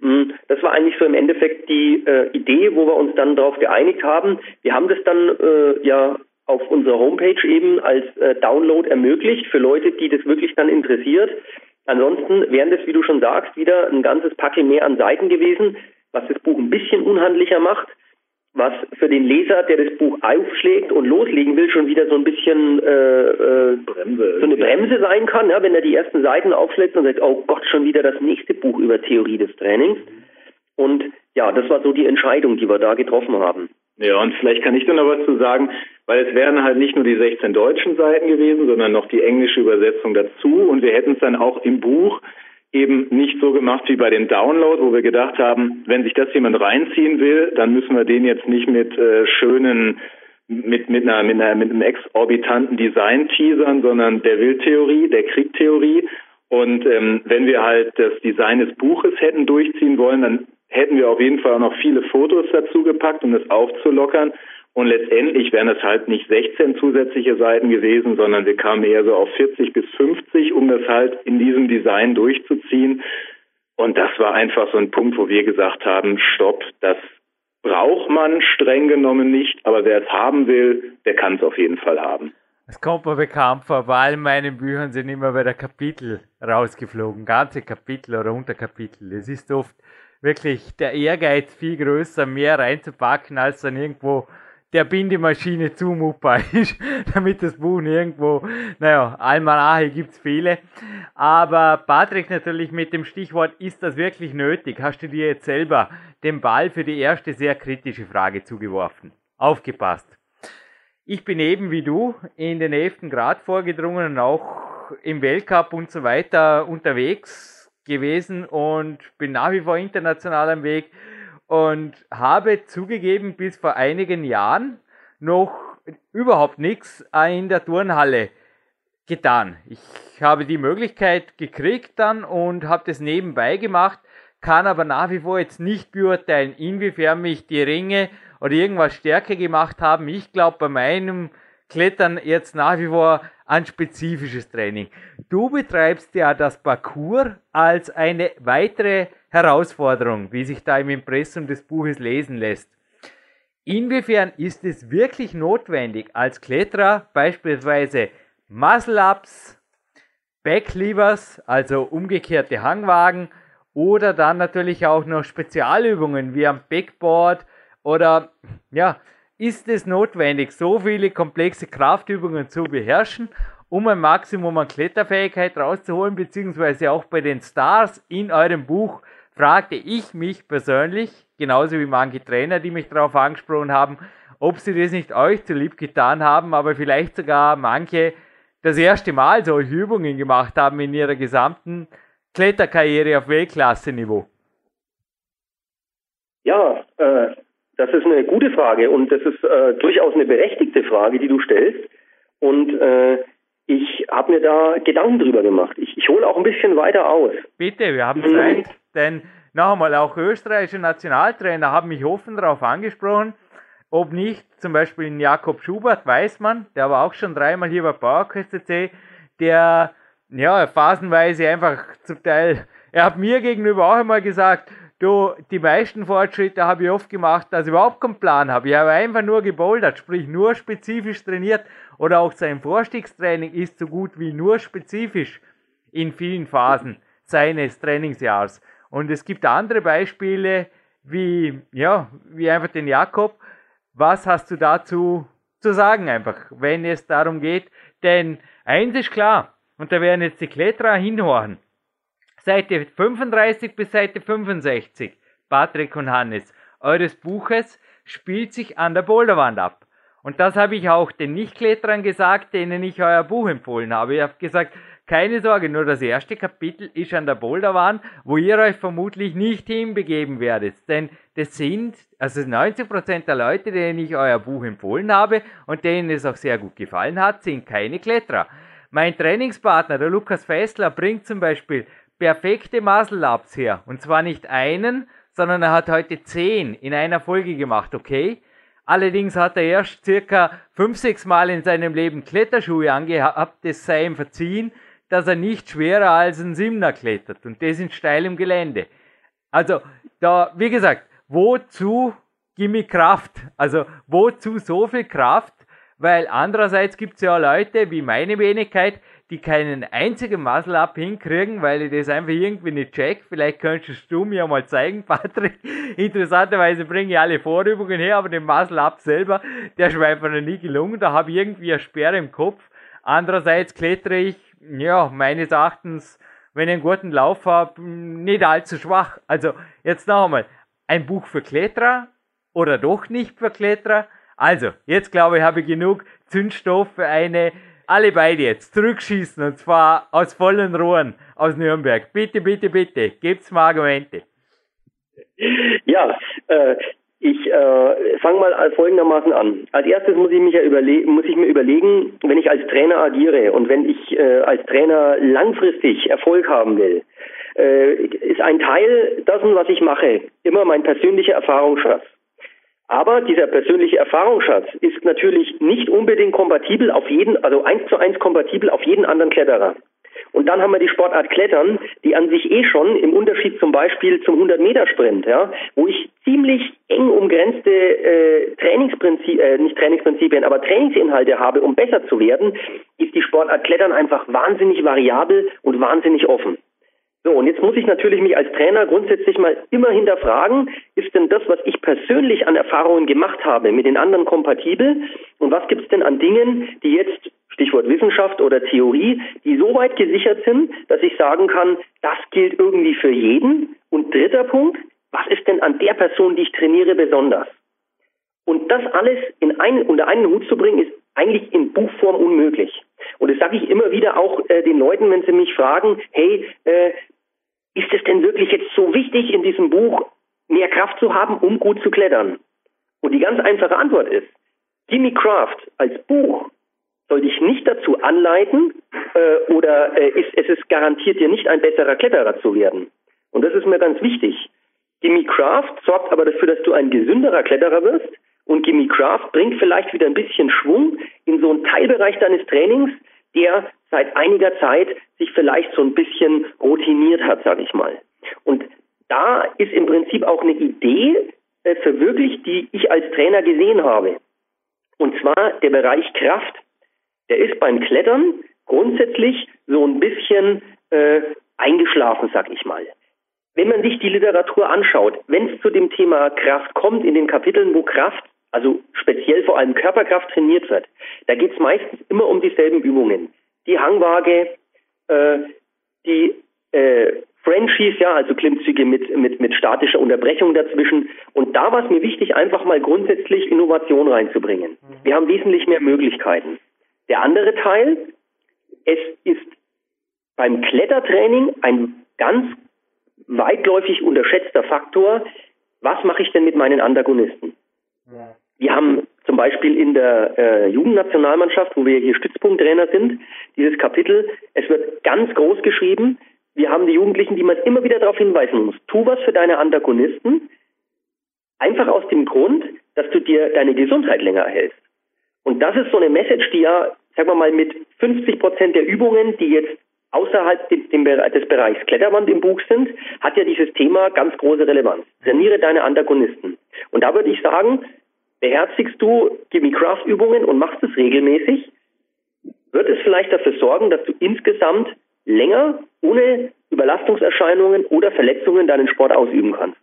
Hm, das war eigentlich so im Endeffekt die äh, Idee, wo wir uns dann darauf geeinigt haben. Wir haben das dann äh, ja auf unserer Homepage eben als äh, Download ermöglicht für Leute, die das wirklich dann interessiert. Ansonsten wären das, wie du schon sagst, wieder ein ganzes Packel mehr an Seiten gewesen, was das Buch ein bisschen unhandlicher macht was für den Leser, der das Buch aufschlägt und loslegen will, schon wieder so ein bisschen äh, äh, Bremse, so eine Bremse sein kann, ja, wenn er die ersten Seiten aufschlägt und sagt, oh Gott, schon wieder das nächste Buch über Theorie des Trainings. Und ja, das war so die Entscheidung, die wir da getroffen haben. Ja, und vielleicht kann ich da noch was zu sagen, weil es wären halt nicht nur die 16 deutschen Seiten gewesen, sondern noch die englische Übersetzung dazu. Und wir hätten es dann auch im Buch eben nicht so gemacht wie bei dem Download, wo wir gedacht haben, wenn sich das jemand reinziehen will, dann müssen wir den jetzt nicht mit äh, schönen mit mit einer mit einer mit einem exorbitanten Design teasern, sondern der will Theorie, der kriegt Theorie und ähm, wenn wir halt das Design des Buches hätten durchziehen wollen, dann hätten wir auf jeden Fall noch viele Fotos dazu gepackt, um das aufzulockern. Und letztendlich wären es halt nicht 16 zusätzliche Seiten gewesen, sondern wir kamen eher so auf 40 bis 50, um das halt in diesem Design durchzuziehen. Und das war einfach so ein Punkt, wo wir gesagt haben, stopp, das braucht man streng genommen nicht, aber wer es haben will, der kann es auf jeden Fall haben. Es kommt mir bekannt vor, bei allen meinen Büchern sind immer bei der Kapitel rausgeflogen, ganze Kapitel oder Unterkapitel. Es ist oft wirklich der Ehrgeiz viel größer, mehr reinzupacken, als dann irgendwo der Bindemaschine zumutbar <laughs> ist, damit das Buch nirgendwo, naja, Almanache gibt's viele. Aber Patrick natürlich mit dem Stichwort, ist das wirklich nötig? Hast du dir jetzt selber den Ball für die erste sehr kritische Frage zugeworfen? Aufgepasst. Ich bin eben wie du in den 11. Grad vorgedrungen und auch im Weltcup und so weiter unterwegs gewesen und bin nach wie vor international am Weg und habe zugegeben bis vor einigen Jahren noch überhaupt nichts in der Turnhalle getan. Ich habe die Möglichkeit gekriegt dann und habe das nebenbei gemacht, kann aber nach wie vor jetzt nicht beurteilen, inwiefern mich die Ringe oder irgendwas stärker gemacht haben. Ich glaube bei meinem Klettern jetzt nach wie vor ein spezifisches Training. Du betreibst ja das Parcours als eine weitere Herausforderung, wie sich da im Impressum des Buches lesen lässt. Inwiefern ist es wirklich notwendig, als Kletterer beispielsweise Muscle-Ups, Backlevers, also umgekehrte Hangwagen, oder dann natürlich auch noch Spezialübungen wie am Backboard oder ja, ist es notwendig, so viele komplexe Kraftübungen zu beherrschen, um ein Maximum an Kletterfähigkeit rauszuholen, beziehungsweise auch bei den Stars in eurem Buch fragte ich mich persönlich, genauso wie manche Trainer, die mich darauf angesprochen haben, ob sie das nicht euch zu lieb getan haben, aber vielleicht sogar manche das erste Mal solche Übungen gemacht haben in ihrer gesamten Kletterkarriere auf Weltklasse-Niveau. Ja, äh, das ist eine gute Frage und das ist äh, durchaus eine berechtigte Frage, die du stellst. Und äh, ich habe mir da Gedanken drüber gemacht. Ich, ich hole auch ein bisschen weiter aus. Bitte, wir haben Zeit, denn noch einmal, auch österreichische Nationaltrainer haben mich offen darauf angesprochen, ob nicht zum Beispiel in Jakob Schubert weiß man, der war auch schon dreimal hier bei PowerQuest der ja phasenweise einfach zum Teil, er hat mir gegenüber auch einmal gesagt, Du, die meisten Fortschritte habe ich oft gemacht, dass ich überhaupt keinen Plan habe. Ich habe einfach nur gebouldert, sprich nur spezifisch trainiert oder auch sein Vorstiegstraining ist so gut wie nur spezifisch in vielen Phasen seines Trainingsjahrs. Und es gibt andere Beispiele, wie, ja, wie einfach den Jakob. Was hast du dazu zu sagen einfach, wenn es darum geht? Denn eins ist klar, und da werden jetzt die Kletterer hinhören. Seite 35 bis Seite 65, Patrick und Hannes, eures Buches spielt sich an der Boulderwand ab. Und das habe ich auch den Nichtkletterern gesagt, denen ich euer Buch empfohlen habe. Ich habe gesagt, keine Sorge, nur das erste Kapitel ist an der Boulderwand, wo ihr euch vermutlich nicht hinbegeben werdet. Denn das sind, also 90% der Leute, denen ich euer Buch empfohlen habe und denen es auch sehr gut gefallen hat, sind keine Kletterer. Mein Trainingspartner, der Lukas Fessler, bringt zum Beispiel perfekte Muscle-Ups her. Und zwar nicht einen, sondern er hat heute zehn in einer Folge gemacht, okay? Allerdings hat er erst circa fünf, sechs Mal in seinem Leben Kletterschuhe angehabt, das sei ihm verziehen, dass er nicht schwerer als ein Simner klettert und das in steilem Gelände. Also, da, wie gesagt, wozu gimme Kraft? Also, wozu so viel Kraft? Weil andererseits gibt es ja Leute wie meine Wenigkeit, die keinen einzigen Muscle-Up hinkriegen, weil ich das einfach irgendwie nicht check. Vielleicht könntest du mir mal zeigen, <laughs> Patrick. Interessanterweise bringe ich alle Vorübungen her, aber den Muscle-Up selber, der ist mir einfach noch nie gelungen. Da habe ich irgendwie eine Sperre im Kopf. Andererseits klettere ich, ja, meines Erachtens, wenn ich einen guten Lauf habe, nicht allzu schwach. Also, jetzt noch einmal. Ein Buch für Kletterer oder doch nicht für Kletterer? Also, jetzt glaube ich, habe ich genug Zündstoff für eine alle beide jetzt zurückschießen und zwar aus vollen Rohren aus Nürnberg. Bitte, bitte, bitte, gebt's mir Argumente. Ja, äh, Ich äh, fange mal folgendermaßen an. Als erstes muss ich, mich ja muss ich mir überlegen, wenn ich als Trainer agiere und wenn ich äh, als Trainer langfristig Erfolg haben will, äh, ist ein Teil dessen, was ich mache, immer mein persönlicher Erfahrungsschatz. Aber dieser persönliche Erfahrungsschatz ist natürlich nicht unbedingt kompatibel auf jeden, also eins zu eins kompatibel auf jeden anderen Kletterer. Und dann haben wir die Sportart Klettern, die an sich eh schon im Unterschied zum Beispiel zum 100-Meter-Sprint, ja, wo ich ziemlich eng umgrenzte äh, Trainingsprinzipien, äh, nicht Trainingsprinzipien, aber Trainingsinhalte habe, um besser zu werden, ist die Sportart Klettern einfach wahnsinnig variabel und wahnsinnig offen. So, und jetzt muss ich natürlich mich als Trainer grundsätzlich mal immer hinterfragen, ist denn das, was ich persönlich an Erfahrungen gemacht habe, mit den anderen kompatibel? Und was gibt es denn an Dingen, die jetzt Stichwort Wissenschaft oder Theorie, die so weit gesichert sind, dass ich sagen kann, das gilt irgendwie für jeden. Und dritter Punkt, was ist denn an der Person, die ich trainiere, besonders? Und das alles in einen, unter einen Hut zu bringen, ist eigentlich in Buchform unmöglich. Und das sage ich immer wieder auch äh, den Leuten, wenn sie mich fragen, hey, äh, ist es denn wirklich jetzt so wichtig, in diesem Buch mehr Kraft zu haben, um gut zu klettern? Und die ganz einfache Antwort ist, Gimme Craft als Buch soll dich nicht dazu anleiten äh, oder äh, ist, es ist garantiert dir nicht ein besserer Kletterer zu werden. Und das ist mir ganz wichtig. Gimme Craft sorgt aber dafür, dass du ein gesünderer Kletterer wirst und Gimme Craft bringt vielleicht wieder ein bisschen Schwung in so einen Teilbereich deines Trainings, der seit einiger Zeit sich vielleicht so ein bisschen routiniert hat, sage ich mal. Und da ist im Prinzip auch eine Idee äh, verwirklicht, die ich als Trainer gesehen habe. Und zwar der Bereich Kraft der ist beim Klettern grundsätzlich so ein bisschen äh, eingeschlafen, sag ich mal. Wenn man sich die Literatur anschaut, wenn es zu dem Thema Kraft kommt, in den Kapiteln, wo Kraft, also speziell vor allem Körperkraft trainiert wird, da geht es meistens immer um dieselben Übungen. Die Hangwaage, äh, die äh, Frenchies, ja, also Klimmzüge mit, mit, mit statischer Unterbrechung dazwischen. Und da war es mir wichtig, einfach mal grundsätzlich Innovation reinzubringen. Mhm. Wir haben wesentlich mehr Möglichkeiten. Der andere Teil, es ist beim Klettertraining ein ganz weitläufig unterschätzter Faktor, was mache ich denn mit meinen Antagonisten? Ja. Wir haben zum Beispiel in der äh, Jugendnationalmannschaft, wo wir hier Stützpunkttrainer sind, dieses Kapitel, es wird ganz groß geschrieben. Wir haben die Jugendlichen, die man immer wieder darauf hinweisen muss. Tu was für deine Antagonisten, einfach aus dem Grund, dass du dir deine Gesundheit länger erhältst. Und das ist so eine Message, die ja sagen wir mal, mit 50 Prozent der Übungen, die jetzt außerhalb des Bereichs Kletterwand im Buch sind, hat ja dieses Thema ganz große Relevanz. Trainiere deine Antagonisten. Und da würde ich sagen, beherzigst du Gimme Craft Übungen und machst es regelmäßig, wird es vielleicht dafür sorgen, dass du insgesamt länger ohne Überlastungserscheinungen oder Verletzungen deinen Sport ausüben kannst.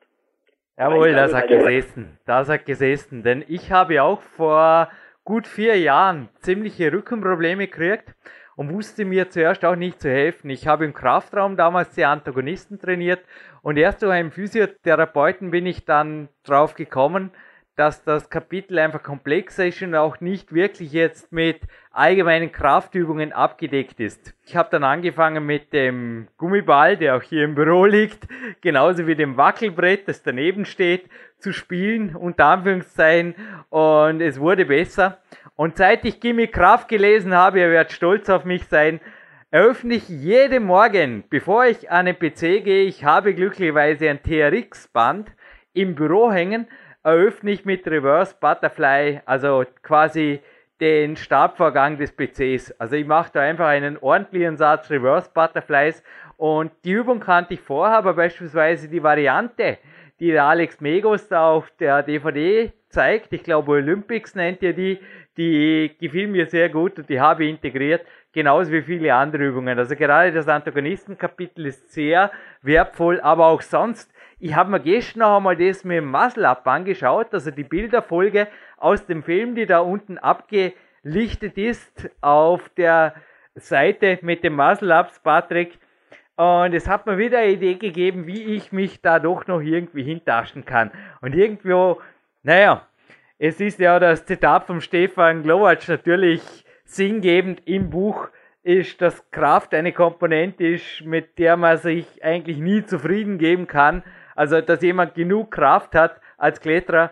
Jawohl, das hat gesessen. Das hat gesessen. Denn ich habe auch vor gut vier Jahren ziemliche Rückenprobleme gekriegt und wusste mir zuerst auch nicht zu helfen. Ich habe im Kraftraum damals die Antagonisten trainiert und erst durch einen Physiotherapeuten bin ich dann drauf gekommen, dass das Kapitel einfach komplex ist und auch nicht wirklich jetzt mit allgemeinen Kraftübungen abgedeckt ist. Ich habe dann angefangen mit dem Gummiball, der auch hier im Büro liegt, genauso wie dem Wackelbrett, das daneben steht, zu spielen, unter Anführungszeichen, und es wurde besser. Und seit ich Gimme Kraft gelesen habe, ihr werdet stolz auf mich sein, eröffne ich jeden Morgen, bevor ich an den PC gehe, ich habe glücklicherweise ein TRX-Band im Büro hängen, eröffne ich mit Reverse Butterfly, also quasi den Startvorgang des PCs. Also ich mache da einfach einen ordentlichen Satz Reverse Butterflies und die Übung kannte ich vorher, aber beispielsweise die Variante, die der Alex Megos da auf der DVD zeigt, ich glaube Olympics nennt ihr die, die gefiel mir sehr gut und die habe ich integriert, genauso wie viele andere Übungen. Also gerade das Antagonistenkapitel ist sehr wertvoll, aber auch sonst ich habe mir gestern noch einmal das mit dem Muscle Up angeschaut, also die Bilderfolge aus dem Film, die da unten abgelichtet ist auf der Seite mit dem Muscle Ups, Patrick. Und es hat mir wieder eine Idee gegeben, wie ich mich da doch noch irgendwie hintaschen kann. Und irgendwo, naja, es ist ja das Zitat vom Stefan Glowacz natürlich sinngebend im Buch, ist, dass Kraft eine Komponente ist, mit der man sich eigentlich nie zufrieden geben kann. Also, dass jemand genug Kraft hat als Kletterer,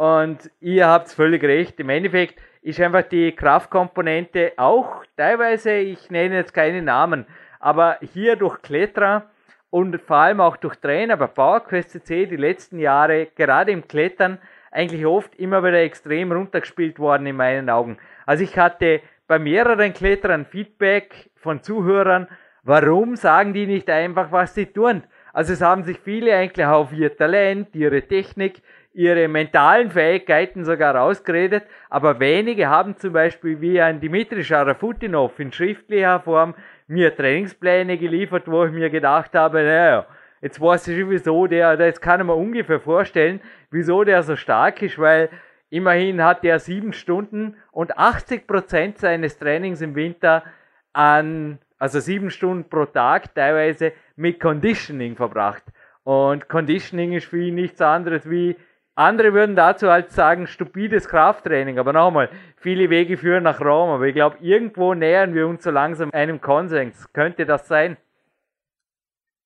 Und ihr habt völlig recht. Im Endeffekt ist einfach die Kraftkomponente auch teilweise, ich nenne jetzt keine Namen, aber hier durch Kletterer und vor allem auch durch Trainer bei PowerQuest CC die letzten Jahre, gerade im Klettern, eigentlich oft immer wieder extrem runtergespielt worden in meinen Augen. Also ich hatte bei mehreren Kletterern Feedback von Zuhörern, warum sagen die nicht einfach, was sie tun? Also es haben sich viele eigentlich auf ihr Talent, ihre Technik, ihre mentalen Fähigkeiten sogar ausgeredet, aber wenige haben zum Beispiel wie ein Dimitri Scharafutinov in schriftlicher Form mir Trainingspläne geliefert, wo ich mir gedacht habe, naja, jetzt weiß ich wieso der, jetzt kann ich mir ungefähr vorstellen, wieso der so stark ist, weil immerhin hat er sieben Stunden und 80 Prozent seines Trainings im Winter an, also sieben Stunden pro Tag teilweise mit Conditioning verbracht. Und Conditioning ist für ihn nichts anderes wie andere würden dazu halt sagen, stupides Krafttraining. Aber nochmal, viele Wege führen nach Rom. Aber ich glaube, irgendwo nähern wir uns so langsam einem Konsens. Könnte das sein?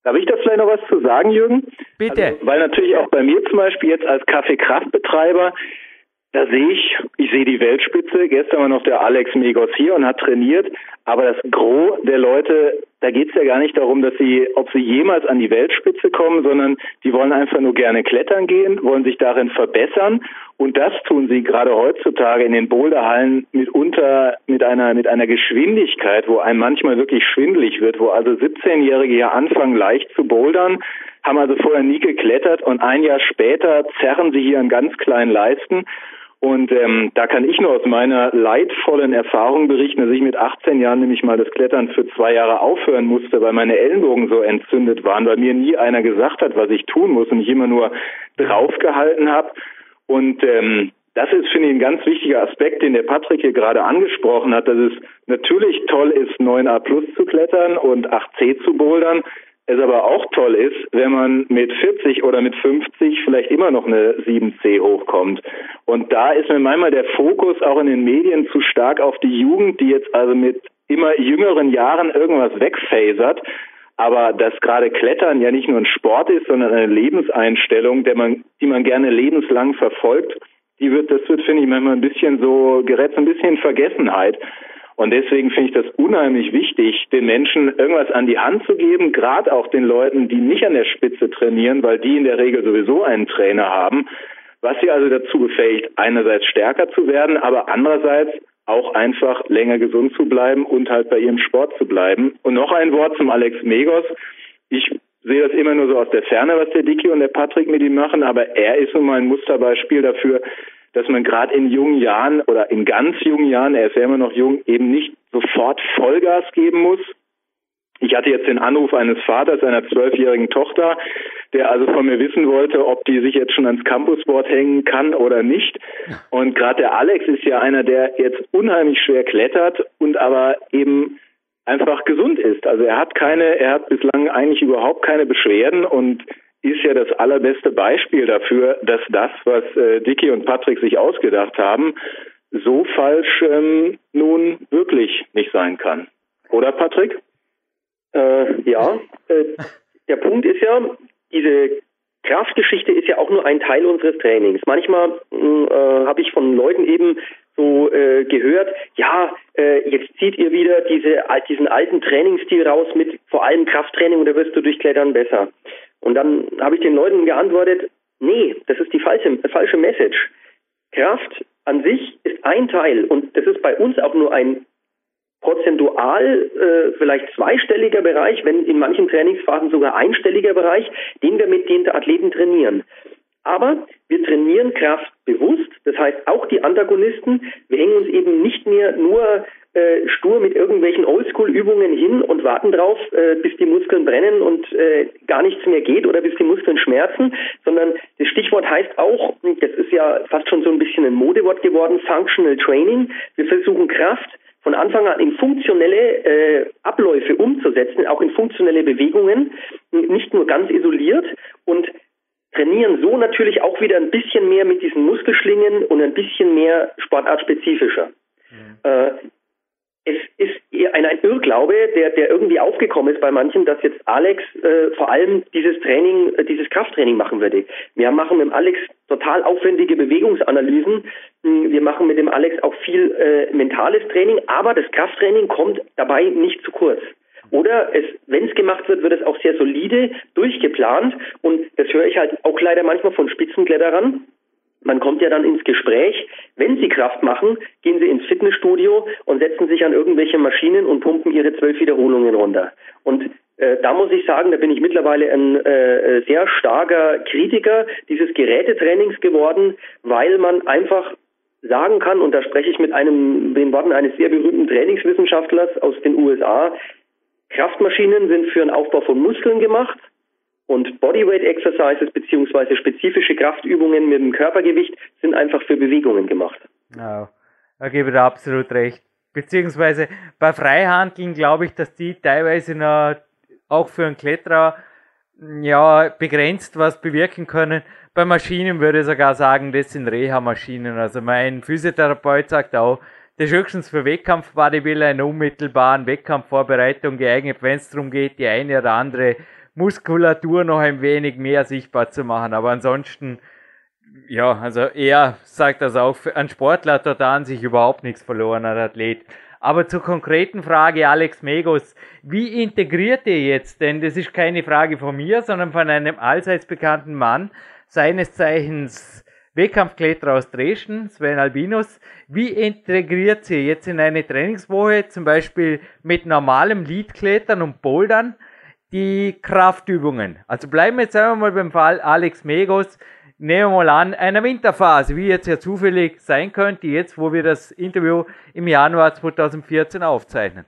Darf ich da vielleicht noch was zu sagen, Jürgen? Bitte. Also, weil natürlich auch bei mir zum Beispiel jetzt als Kaffeekraftbetreiber, da sehe ich, ich sehe die Weltspitze. Gestern war noch der Alex Megos hier und hat trainiert. Aber das Gros der Leute, da geht es ja gar nicht darum, dass sie, ob sie jemals an die Weltspitze kommen, sondern die wollen einfach nur gerne klettern gehen, wollen sich darin verbessern. Und das tun sie gerade heutzutage in den Boulderhallen mitunter mit einer, mit einer Geschwindigkeit, wo einem manchmal wirklich schwindlig wird, wo also 17-Jährige hier anfangen leicht zu bouldern, haben also vorher nie geklettert und ein Jahr später zerren sie hier an ganz kleinen Leisten und ähm, da kann ich nur aus meiner leidvollen Erfahrung berichten, dass ich mit 18 Jahren nämlich mal das Klettern für zwei Jahre aufhören musste, weil meine Ellenbogen so entzündet waren, weil mir nie einer gesagt hat, was ich tun muss und ich immer nur draufgehalten habe. Und ähm, das ist, finde ich, ein ganz wichtiger Aspekt, den der Patrick hier gerade angesprochen hat, dass es natürlich toll ist, 9a plus zu klettern und 8c zu bouldern es aber auch toll ist, wenn man mit 40 oder mit 50 vielleicht immer noch eine 7C hochkommt. Und da ist mir manchmal der Fokus auch in den Medien zu stark auf die Jugend, die jetzt also mit immer jüngeren Jahren irgendwas wegfasert. Aber dass gerade Klettern ja nicht nur ein Sport ist, sondern eine Lebenseinstellung, der man, die man gerne lebenslang verfolgt, die wird, das wird, finde ich, manchmal ein bisschen so, gerät so ein bisschen in Vergessenheit. Und deswegen finde ich das unheimlich wichtig, den Menschen irgendwas an die Hand zu geben, gerade auch den Leuten, die nicht an der Spitze trainieren, weil die in der Regel sowieso einen Trainer haben, was sie also dazu befähigt, einerseits stärker zu werden, aber andererseits auch einfach länger gesund zu bleiben und halt bei ihrem Sport zu bleiben. Und noch ein Wort zum Alex Megos. Ich sehe das immer nur so aus der Ferne, was der Dicky und der Patrick mit ihm machen, aber er ist nun mal ein Musterbeispiel dafür, dass man gerade in jungen Jahren oder in ganz jungen Jahren, er ist ja immer noch jung, eben nicht sofort Vollgas geben muss. Ich hatte jetzt den Anruf eines Vaters einer zwölfjährigen Tochter, der also von mir wissen wollte, ob die sich jetzt schon ans Campusboard hängen kann oder nicht. Und gerade der Alex ist ja einer, der jetzt unheimlich schwer klettert und aber eben einfach gesund ist. Also er hat keine, er hat bislang eigentlich überhaupt keine Beschwerden und ist ja das allerbeste Beispiel dafür, dass das, was äh, Dicky und Patrick sich ausgedacht haben, so falsch ähm, nun wirklich nicht sein kann. Oder Patrick? Äh, ja, äh, der Punkt ist ja, diese Kraftgeschichte ist ja auch nur ein Teil unseres Trainings. Manchmal hm, äh, habe ich von Leuten eben so äh, gehört, ja, äh, jetzt zieht ihr wieder diese, diesen alten Trainingsstil raus mit vor allem Krafttraining und da wirst du durch Klettern besser. Und dann habe ich den Leuten geantwortet, nee, das ist die falsche, falsche Message. Kraft an sich ist ein Teil und das ist bei uns auch nur ein prozentual äh, vielleicht zweistelliger Bereich, wenn in manchen Trainingsphasen sogar einstelliger Bereich, den wir mit den Athleten trainieren. Aber wir trainieren Kraft bewusst, das heißt auch die Antagonisten, wir hängen uns eben nicht mehr nur äh, stur mit irgendwelchen Oldschool-Übungen hin und warten drauf, äh, bis die Muskeln brennen und äh, gar nichts mehr geht oder bis die Muskeln schmerzen, sondern das Stichwort heißt auch, das ist ja fast schon so ein bisschen ein Modewort geworden, Functional Training. Wir versuchen Kraft von Anfang an in funktionelle äh, Abläufe umzusetzen, auch in funktionelle Bewegungen, nicht nur ganz isoliert und trainieren so natürlich auch wieder ein bisschen mehr mit diesen Muskelschlingen und ein bisschen mehr sportartspezifischer. Mhm. Äh, es ist ein, ein Irrglaube, der, der irgendwie aufgekommen ist bei manchen, dass jetzt Alex äh, vor allem dieses Training, äh, dieses Krafttraining machen würde. Wir machen mit dem Alex total aufwendige Bewegungsanalysen. Hm, wir machen mit dem Alex auch viel äh, mentales Training, aber das Krafttraining kommt dabei nicht zu kurz. Oder es, wenn es gemacht wird, wird es auch sehr solide, durchgeplant. Und das höre ich halt auch leider manchmal von Spitzenkletterern, man kommt ja dann ins Gespräch. Wenn Sie Kraft machen, gehen Sie ins Fitnessstudio und setzen sich an irgendwelche Maschinen und pumpen Ihre zwölf Wiederholungen runter. Und äh, da muss ich sagen, da bin ich mittlerweile ein äh, sehr starker Kritiker dieses Gerätetrainings geworden, weil man einfach sagen kann, und da spreche ich mit einem, den Worten eines sehr berühmten Trainingswissenschaftlers aus den USA, Kraftmaschinen sind für den Aufbau von Muskeln gemacht, und Bodyweight Exercises beziehungsweise spezifische Kraftübungen mit dem Körpergewicht sind einfach für Bewegungen gemacht. Ja, da gebe ich da absolut recht. Beziehungsweise bei Freihandeln glaube ich, dass die teilweise noch auch für einen Kletterer ja, begrenzt was bewirken können. Bei Maschinen würde ich sogar sagen, das sind Reha-Maschinen. Also mein Physiotherapeut sagt auch, das höchstens für Wettkampf-Bodybuilder in unmittelbaren Wettkampfvorbereitung geeignet, wenn es darum geht, die eine oder andere Muskulatur noch ein wenig mehr sichtbar zu machen. Aber ansonsten, ja, also er sagt das auch, ein Sportler hat dort an sich überhaupt nichts verloren, ein Athlet. Aber zur konkreten Frage, Alex Megos, wie integriert ihr jetzt, denn das ist keine Frage von mir, sondern von einem allseits bekannten Mann, seines Zeichens Wettkampfkletterer aus Dresden, Sven Albinus, wie integriert ihr jetzt in eine Trainingswoche, zum Beispiel mit normalem Leadklettern und Bouldern, die Kraftübungen. Also bleiben wir jetzt einmal beim Fall Alex Megos. Nehmen wir mal an, einer Winterphase, wie jetzt ja zufällig sein könnte, jetzt wo wir das Interview im Januar 2014 aufzeichnen.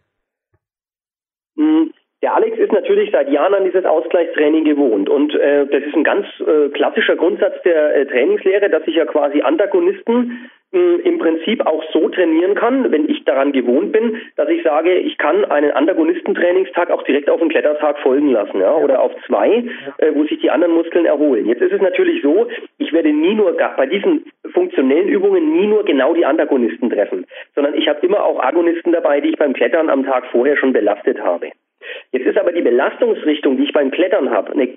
Hm, der Alex ist natürlich seit Jahren an dieses Ausgleichstraining gewohnt und äh, das ist ein ganz äh, klassischer Grundsatz der äh, Trainingslehre, dass ich ja quasi Antagonisten im Prinzip auch so trainieren kann, wenn ich daran gewohnt bin, dass ich sage, ich kann einen Antagonistentrainingstag auch direkt auf einen Klettertag folgen lassen, ja, oder auf zwei, äh, wo sich die anderen Muskeln erholen. Jetzt ist es natürlich so, ich werde nie nur bei diesen funktionellen Übungen nie nur genau die Antagonisten treffen, sondern ich habe immer auch Agonisten dabei, die ich beim Klettern am Tag vorher schon belastet habe. Jetzt ist aber die Belastungsrichtung, die ich beim Klettern habe, eine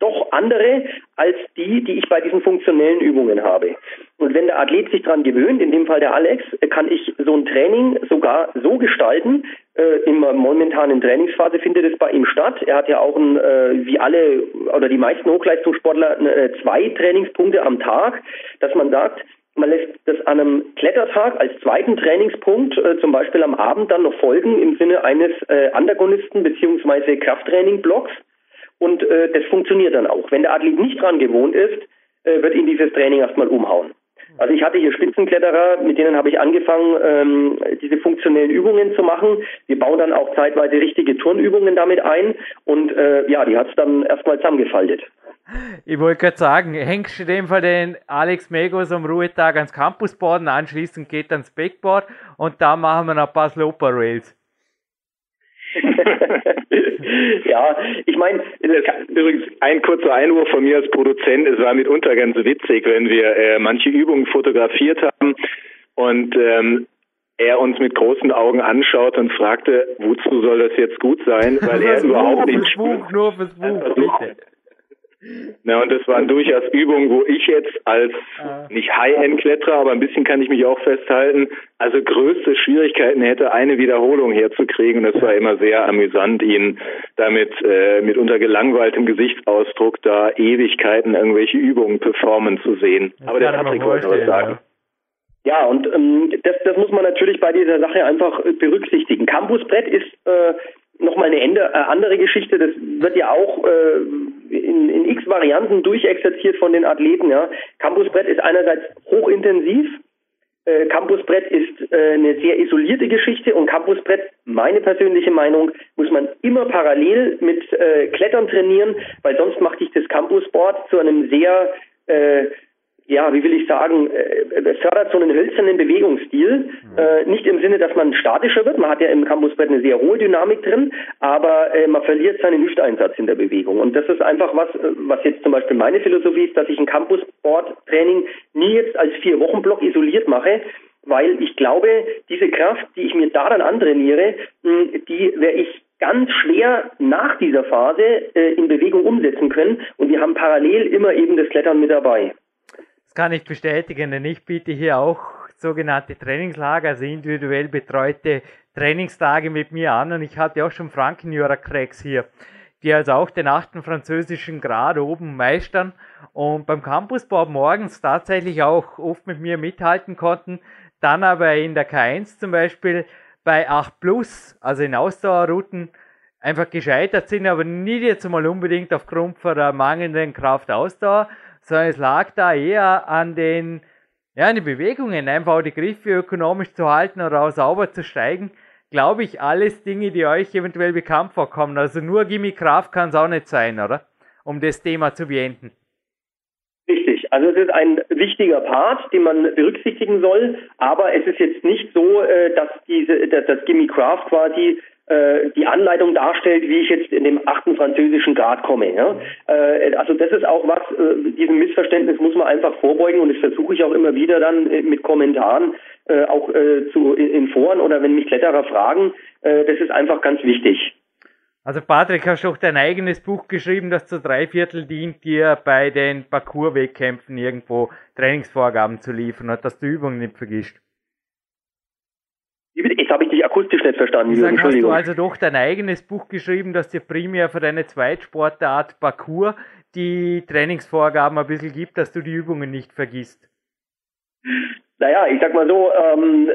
doch andere als die, die ich bei diesen funktionellen Übungen habe. Und wenn der Athlet sich daran gewöhnt, in dem Fall der Alex, kann ich so ein Training sogar so gestalten, äh, in der momentanen Trainingsphase findet es bei ihm statt. Er hat ja auch ein, äh, wie alle oder die meisten Hochleistungssportler äh, zwei Trainingspunkte am Tag, dass man sagt, man lässt das an einem Klettertag als zweiten Trainingspunkt äh, zum Beispiel am Abend dann noch folgen im Sinne eines äh, Antagonisten beziehungsweise Krafttraining-Blocks und äh, das funktioniert dann auch. Wenn der Athlet nicht dran gewohnt ist, äh, wird ihn dieses Training erstmal umhauen. Also ich hatte hier Spitzenkletterer, mit denen habe ich angefangen, ähm, diese funktionellen Übungen zu machen. Wir bauen dann auch zeitweise richtige Turnübungen damit ein und äh, ja, die hat es dann erstmal zusammengefaltet. Ich wollte gerade sagen, hängst du in dem Fall den Alex Megos am Ruhetag ans Campusboard und anschließend geht ans Backboard und da machen wir noch ein paar Sloper Rails. <laughs> ja, ich meine, übrigens ein kurzer Einwurf von mir als Produzent. Es war mitunter ganz witzig, wenn wir äh, manche Übungen fotografiert haben und ähm, er uns mit großen Augen anschaut und fragte, wozu soll das jetzt gut sein, weil er überhaupt nicht spürt. Nur fürs Buch, bitte. Na, und das waren durchaus Übungen, wo ich jetzt als ah. nicht High-End-Kletterer, aber ein bisschen kann ich mich auch festhalten, also größte Schwierigkeiten hätte, eine Wiederholung herzukriegen. Und es war immer sehr amüsant, ihn damit äh, mit unter gelangweiltem Gesichtsausdruck da Ewigkeiten irgendwelche Übungen performen zu sehen. Das aber der Patrick wollte was sagen. Ja. Ja, und ähm, das, das muss man natürlich bei dieser Sache einfach berücksichtigen. Campusbrett ist äh, nochmal eine äh, andere Geschichte. Das wird ja auch äh, in, in x Varianten durchexerziert von den Athleten. Ja. Campusbrett ist einerseits hochintensiv. Äh, Campusbrett ist äh, eine sehr isolierte Geschichte und Campusbrett, meine persönliche Meinung, muss man immer parallel mit äh, Klettern trainieren, weil sonst macht dich das Campusboard zu einem sehr äh, ja, wie will ich sagen, äh, fördert so einen hölzernen Bewegungsstil. Mhm. Äh, nicht im Sinne, dass man statischer wird, man hat ja im Campusbrett eine sehr hohe Dynamik drin, aber äh, man verliert seinen Hüfteinsatz in der Bewegung. Und das ist einfach was, äh, was jetzt zum Beispiel meine Philosophie ist, dass ich ein Campusboard-Training nie jetzt als vier Wochen Block isoliert mache, weil ich glaube, diese Kraft, die ich mir da dann antrainiere, die werde ich ganz schwer nach dieser Phase äh, in Bewegung umsetzen können. Und wir haben parallel immer eben das Klettern mit dabei. Das kann ich bestätigen, denn ich biete hier auch sogenannte Trainingslager, also individuell betreute Trainingstage mit mir an. Und ich hatte auch schon Frankenjura Cracks hier, die also auch den achten französischen Grad oben meistern und beim Campusbau morgens tatsächlich auch oft mit mir mithalten konnten. Dann aber in der K1 zum Beispiel bei 8 Plus, also in Ausdauerrouten, einfach gescheitert sind, aber nicht jetzt mal unbedingt aufgrund von der mangelnden Kraftausdauer, sondern es lag da eher an den, ja, an den Bewegungen, einfach die Griffe ökonomisch zu halten oder auch sauber zu steigen. Glaube ich, alles Dinge, die euch eventuell bekannt vorkommen. Also nur Gimme Kraft kann es auch nicht sein, oder? Um das Thema zu beenden. Also es ist ein wichtiger Part, den man berücksichtigen soll, aber es ist jetzt nicht so, äh, dass diese, dass das Gimme Craft quasi die Anleitung darstellt, wie ich jetzt in dem achten französischen Grad komme. Ja? Äh, also das ist auch was, diesem Missverständnis muss man einfach vorbeugen und das versuche ich auch immer wieder dann mit Kommentaren auch zu, in Foren oder wenn mich Kletterer fragen. das ist einfach ganz wichtig. Also Patrick, hast du auch dein eigenes Buch geschrieben, das zu drei Viertel dient, dir bei den Parcours-Wettkämpfen irgendwo Trainingsvorgaben zu liefern und dass du Übungen nicht vergisst. Jetzt habe ich dich akustisch nicht verstanden. Sag, hast du also doch dein eigenes Buch geschrieben, das dir primär für deine Zweitsportart Parcours die Trainingsvorgaben ein bisschen gibt, dass du die Übungen nicht vergisst? Naja, ich sag mal so, ähm,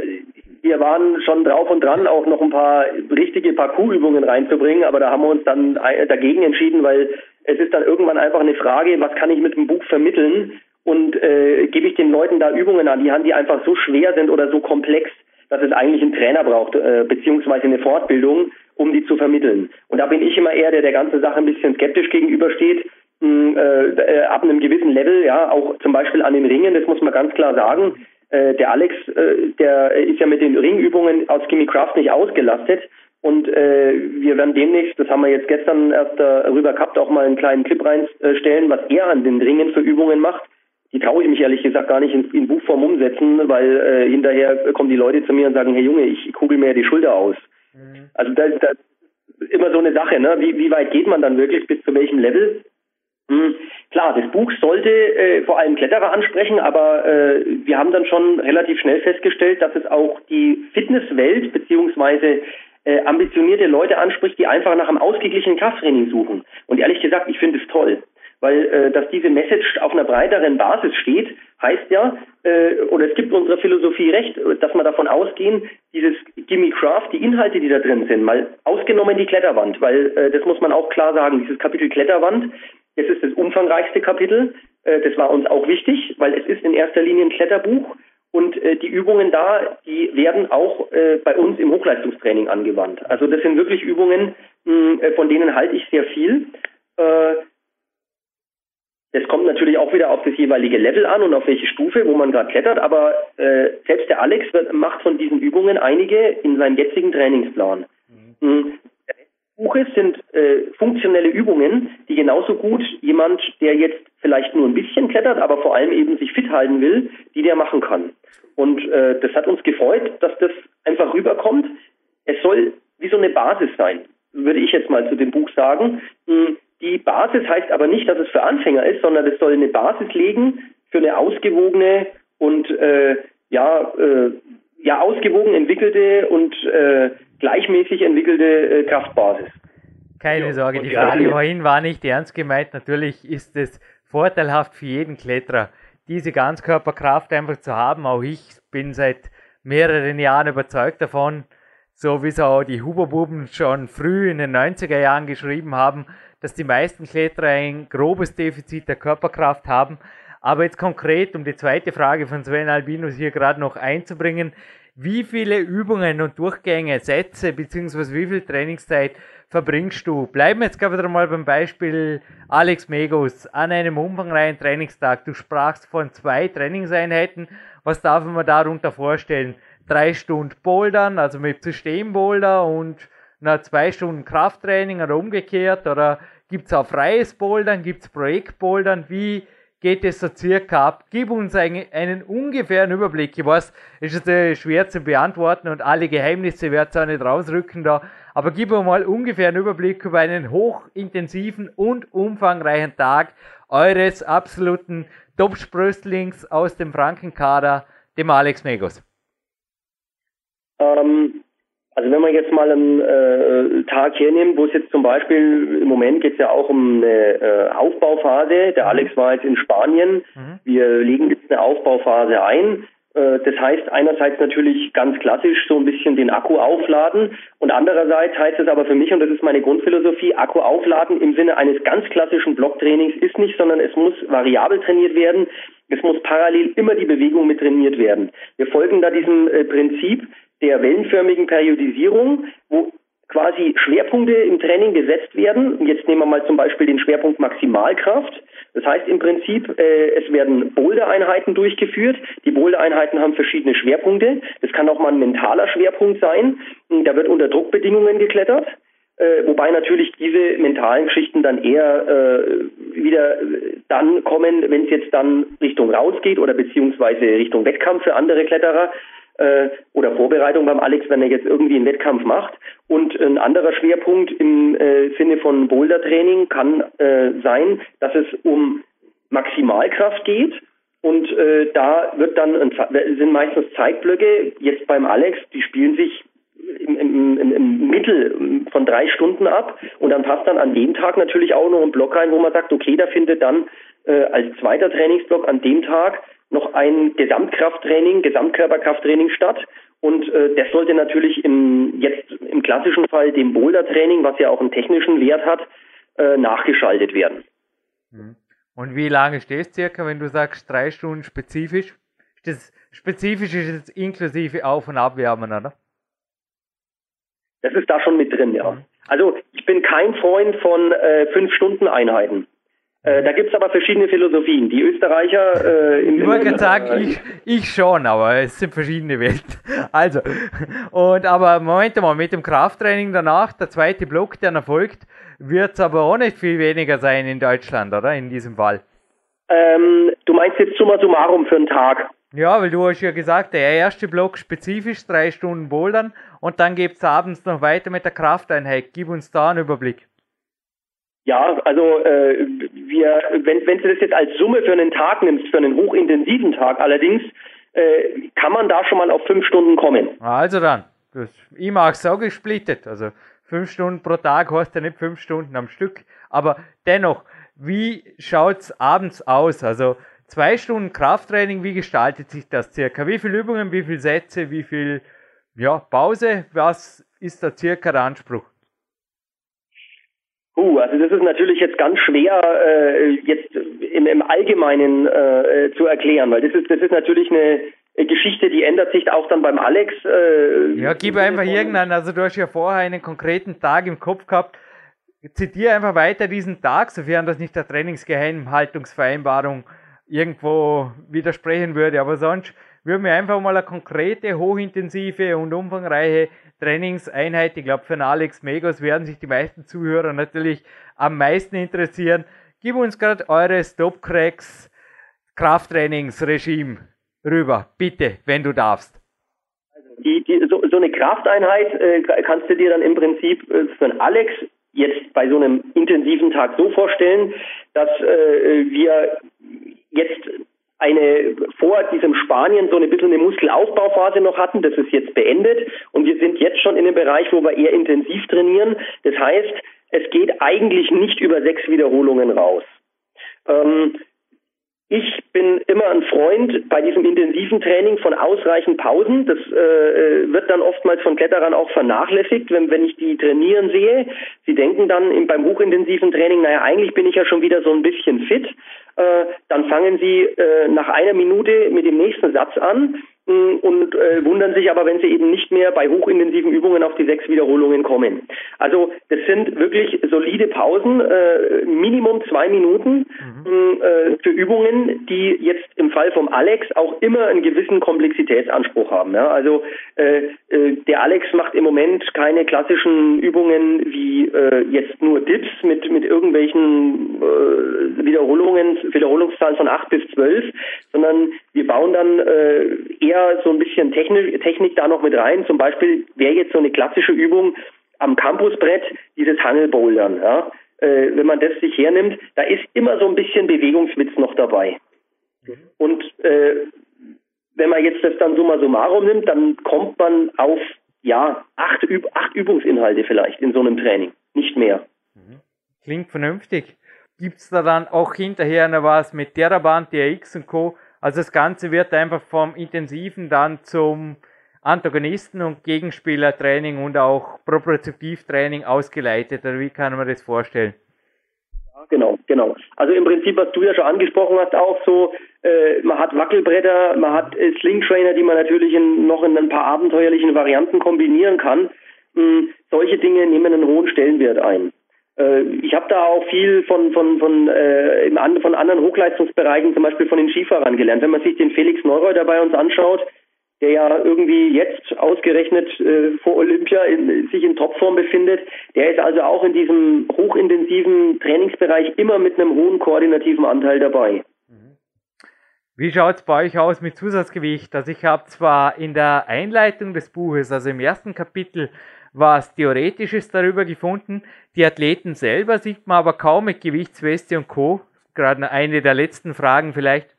wir waren schon drauf und dran, auch noch ein paar richtige Parcoursübungen reinzubringen, aber da haben wir uns dann dagegen entschieden, weil es ist dann irgendwann einfach eine Frage, was kann ich mit dem Buch vermitteln und äh, gebe ich den Leuten da Übungen an die Hand, die einfach so schwer sind oder so komplex, dass es eigentlich einen Trainer braucht, äh, beziehungsweise eine Fortbildung, um die zu vermitteln. Und da bin ich immer eher, der der ganze Sache ein bisschen skeptisch gegenübersteht, mh, äh, ab einem gewissen Level, ja, auch zum Beispiel an den Ringen, das muss man ganz klar sagen, äh, der Alex, äh, der ist ja mit den Ringübungen aus Gimme Craft nicht ausgelastet. Und äh, wir werden demnächst, das haben wir jetzt gestern erst darüber gehabt, auch mal einen kleinen Clip reinstellen, was er an den Ringen für Übungen macht. Die traue ich mich ehrlich gesagt gar nicht in, in Buchform umsetzen, weil äh, hinterher kommen die Leute zu mir und sagen, hey Junge, ich kugel mir die Schulter aus. Mhm. Also das, das ist immer so eine Sache, ne? Wie, wie weit geht man dann wirklich, bis zu welchem Level? Hm, klar, das Buch sollte äh, vor allem Kletterer ansprechen, aber äh, wir haben dann schon relativ schnell festgestellt, dass es auch die Fitnesswelt beziehungsweise äh, ambitionierte Leute anspricht, die einfach nach einem ausgeglichenen Krafttraining suchen. Und ehrlich gesagt, ich finde es toll, weil äh, dass diese Message auf einer breiteren Basis steht, heißt ja, äh, oder es gibt unserer Philosophie recht, dass wir davon ausgehen, dieses Gimme Craft, die Inhalte, die da drin sind, mal ausgenommen die Kletterwand, weil äh, das muss man auch klar sagen, dieses Kapitel Kletterwand es ist das umfangreichste Kapitel. Äh, das war uns auch wichtig, weil es ist in erster Linie ein Kletterbuch und äh, die Übungen da, die werden auch äh, bei uns im Hochleistungstraining angewandt. Also das sind wirklich Übungen, von denen halte ich sehr viel. Das kommt natürlich auch wieder auf das jeweilige Level an und auf welche Stufe, wo man gerade klettert, aber selbst der Alex macht von diesen Übungen einige in seinem jetzigen Trainingsplan. Mhm. Buches sind äh, funktionelle Übungen, die genauso gut jemand, der jetzt vielleicht nur ein bisschen klettert, aber vor allem eben sich fit halten will, die der machen kann. Und äh, das hat uns gefreut, dass das einfach rüberkommt. Es soll wie so eine Basis sein, würde ich jetzt mal zu dem Buch sagen. Die Basis heißt aber nicht, dass es für Anfänger ist, sondern es soll eine Basis legen für eine ausgewogene und äh, ja, äh, ja ausgewogen entwickelte und äh, gleichmäßig entwickelte äh, Kraftbasis. Keine ja, Sorge, die Frage vorhin war nicht ernst gemeint. Natürlich ist es vorteilhaft für jeden Kletterer, diese Ganzkörperkraft einfach zu haben. Auch ich bin seit mehreren Jahren überzeugt davon, so wie es auch die Huberbuben schon früh in den 90er Jahren geschrieben haben, dass die meisten Kletterer ein grobes Defizit der Körperkraft haben. Aber jetzt konkret, um die zweite Frage von Sven Albinus hier gerade noch einzubringen, wie viele Übungen und Durchgänge, Sätze bzw. wie viel Trainingszeit verbringst du? Bleiben wir jetzt gerade mal beim Beispiel Alex Megos an einem umfangreichen Trainingstag. Du sprachst von zwei Trainingseinheiten. Was darf man darunter vorstellen? Drei Stunden Bouldern, also mit Systemboulder und na, zwei Stunden Krafttraining oder umgekehrt? Oder gibt es auch freies Bouldern? Gibt es Projektbouldern? Wie geht es so circa ab? Gib uns einen, einen ungefähren Überblick. Ich weiß, es ist äh, schwer zu beantworten und alle Geheimnisse wird es auch nicht rausrücken da. Aber gib uns mal ungefähr einen Überblick über einen hochintensiven und umfangreichen Tag eures absoluten Top-Spröstlings aus dem Frankenkader, dem Alex Megos. Ähm, also wenn man jetzt mal einen äh, Tag hernimmt, wo es jetzt zum Beispiel, im Moment geht es ja auch um eine äh, Aufbauphase. Der mhm. Alex war jetzt in Spanien. Mhm. Wir legen jetzt eine Aufbauphase ein. Äh, das heißt einerseits natürlich ganz klassisch so ein bisschen den Akku aufladen und andererseits heißt es aber für mich, und das ist meine Grundphilosophie, Akku aufladen im Sinne eines ganz klassischen Blocktrainings ist nicht, sondern es muss variabel trainiert werden. Es muss parallel immer die Bewegung mit trainiert werden. Wir folgen da diesem äh, Prinzip, der wellenförmigen Periodisierung, wo quasi Schwerpunkte im Training gesetzt werden. Jetzt nehmen wir mal zum Beispiel den Schwerpunkt Maximalkraft. Das heißt im Prinzip, äh, es werden Boulder-Einheiten durchgeführt. Die Boulder-Einheiten haben verschiedene Schwerpunkte. Das kann auch mal ein mentaler Schwerpunkt sein. Da wird unter Druckbedingungen geklettert. Äh, wobei natürlich diese mentalen Geschichten dann eher äh, wieder dann kommen, wenn es jetzt dann Richtung rausgeht oder beziehungsweise Richtung Wettkampf für andere Kletterer äh, oder Vorbereitung beim Alex, wenn er jetzt irgendwie einen Wettkampf macht. Und ein anderer Schwerpunkt im äh, Sinne von Bouldertraining kann äh, sein, dass es um Maximalkraft geht. Und äh, da wird dann sind meistens Zeitblöcke. Jetzt beim Alex, die spielen sich im, im, im, im Mittel von drei Stunden ab. Und dann passt dann an dem Tag natürlich auch noch ein Block rein, wo man sagt, okay, da findet dann äh, als zweiter Trainingsblock an dem Tag noch ein Gesamtkrafttraining, Gesamtkörperkrafttraining statt. Und äh, das sollte natürlich im, jetzt im klassischen Fall dem Boulder-Training, was ja auch einen technischen Wert hat, äh, nachgeschaltet werden. Mhm. Und wie lange stehst du circa, wenn du sagst drei Stunden spezifisch? Das spezifisch ist jetzt inklusive Auf- und Abwärmen, oder? Das ist da schon mit drin, ja. Mhm. Also ich bin kein Freund von äh, Fünf-Stunden-Einheiten. Äh, da gibt es aber verschiedene Philosophien. Die Österreicher äh, im Ich wollte sagen, äh, ich, ich schon, aber es sind verschiedene Welten. <laughs> Also, und aber Moment mal, mit dem Krafttraining danach, der zweite Block, der erfolgt, wird es aber auch nicht viel weniger sein in Deutschland, oder? In diesem Fall. Ähm, du meinst jetzt summa summarum für einen Tag? Ja, weil du hast ja gesagt, der erste Block spezifisch drei Stunden Bouldern und dann geht es abends noch weiter mit der Krafteinheit. Gib uns da einen Überblick. Ja, also äh, wir, wenn, wenn du das jetzt als Summe für einen Tag nimmst, für einen hochintensiven Tag allerdings, äh, kann man da schon mal auf fünf Stunden kommen. Also dann, das, ich mag es auch gesplittet. Also fünf Stunden pro Tag heißt ja nicht fünf Stunden am Stück. Aber dennoch, wie schaut es abends aus? Also zwei Stunden Krafttraining, wie gestaltet sich das circa? Wie viele Übungen, wie viele Sätze, wie viel ja, Pause? Was ist da circa der Anspruch? Uh, also das ist natürlich jetzt ganz schwer äh, jetzt im, im Allgemeinen äh, zu erklären, weil das ist das ist natürlich eine Geschichte, die ändert sich auch dann beim Alex. Äh, ja, gib einfach irgendeinen, also du hast ja vorher einen konkreten Tag im Kopf gehabt. Zitiere einfach weiter diesen Tag, sofern das nicht der Trainingsgeheimhaltungsvereinbarung irgendwo widersprechen würde. Aber sonst würden wir einfach mal eine konkrete, hochintensive und umfangreiche Trainingseinheit. Ich glaube, für den Alex Megos werden sich die meisten Zuhörer natürlich am meisten interessieren. Gib uns gerade eure Stopcracks Krafttrainingsregime rüber, bitte, wenn du darfst. Die, die, so, so, eine Krafteinheit äh, kannst du dir dann im Prinzip äh, für den Alex jetzt bei so einem intensiven Tag so vorstellen, dass äh, wir jetzt eine vor diesem Spanien so ein bisschen eine Muskelaufbauphase noch hatten. Das ist jetzt beendet und wir sind jetzt schon in einem Bereich, wo wir eher intensiv trainieren. Das heißt, es geht eigentlich nicht über sechs Wiederholungen raus. Ähm, ich bin immer ein Freund bei diesem intensiven Training von ausreichend Pausen. Das äh, wird dann oftmals von Kletterern auch vernachlässigt, wenn, wenn ich die trainieren sehe. Sie denken dann im, beim hochintensiven Training, naja, eigentlich bin ich ja schon wieder so ein bisschen fit. Äh, dann fangen Sie äh, nach einer Minute mit dem nächsten Satz an. Und äh, wundern sich aber, wenn sie eben nicht mehr bei hochintensiven Übungen auf die sechs Wiederholungen kommen. Also das sind wirklich solide Pausen, äh, Minimum zwei Minuten mhm. Mm, äh, für Übungen, die jetzt im Fall vom Alex auch immer einen gewissen Komplexitätsanspruch haben. Ja? Also äh, äh, der Alex macht im Moment keine klassischen Übungen wie äh, jetzt nur Dips mit mit irgendwelchen Wiederholungen, Wiederholungszahlen von acht bis zwölf, sondern wir bauen dann äh, eher so ein bisschen Technik, Technik da noch mit rein. Zum Beispiel wäre jetzt so eine klassische Übung am Campusbrett dieses Hangelbouldern. Ja? Äh, wenn man das sich hernimmt, da ist immer so ein bisschen Bewegungswitz noch dabei. Mhm. Und äh, wenn man jetzt das dann summa summarum nimmt, dann kommt man auf ja acht, Üb acht Übungsinhalte vielleicht in so einem Training, nicht mehr. Mhm. Klingt vernünftig. Gibt es da dann auch hinterher noch was mit Teraband, DRX und Co.? Also das Ganze wird einfach vom Intensiven dann zum Antagonisten- und Gegenspielertraining und auch Propriozeptivtraining ausgeleitet. Oder wie kann man das vorstellen? Genau, genau. Also im Prinzip, was du ja schon angesprochen hast, auch so, äh, man hat Wackelbretter, man hat äh, Slingtrainer, die man natürlich in, noch in ein paar abenteuerlichen Varianten kombinieren kann. Hm, solche Dinge nehmen einen hohen Stellenwert ein. Äh, ich habe da auch viel von von von äh, von anderen Hochleistungsbereichen, zum Beispiel von den Skifahrern gelernt. Wenn man sich den Felix Neureuter bei uns anschaut, der ja irgendwie jetzt ausgerechnet äh, vor Olympia in, sich in Topform befindet, der ist also auch in diesem hochintensiven Trainingsbereich immer mit einem hohen koordinativen Anteil dabei. Wie schaut es bei euch aus mit Zusatzgewicht? Also ich habe zwar in der Einleitung des Buches, also im ersten Kapitel, was Theoretisches darüber gefunden. Die Athleten selber sieht man aber kaum mit Gewichtsweste und Co. Gerade eine der letzten Fragen vielleicht.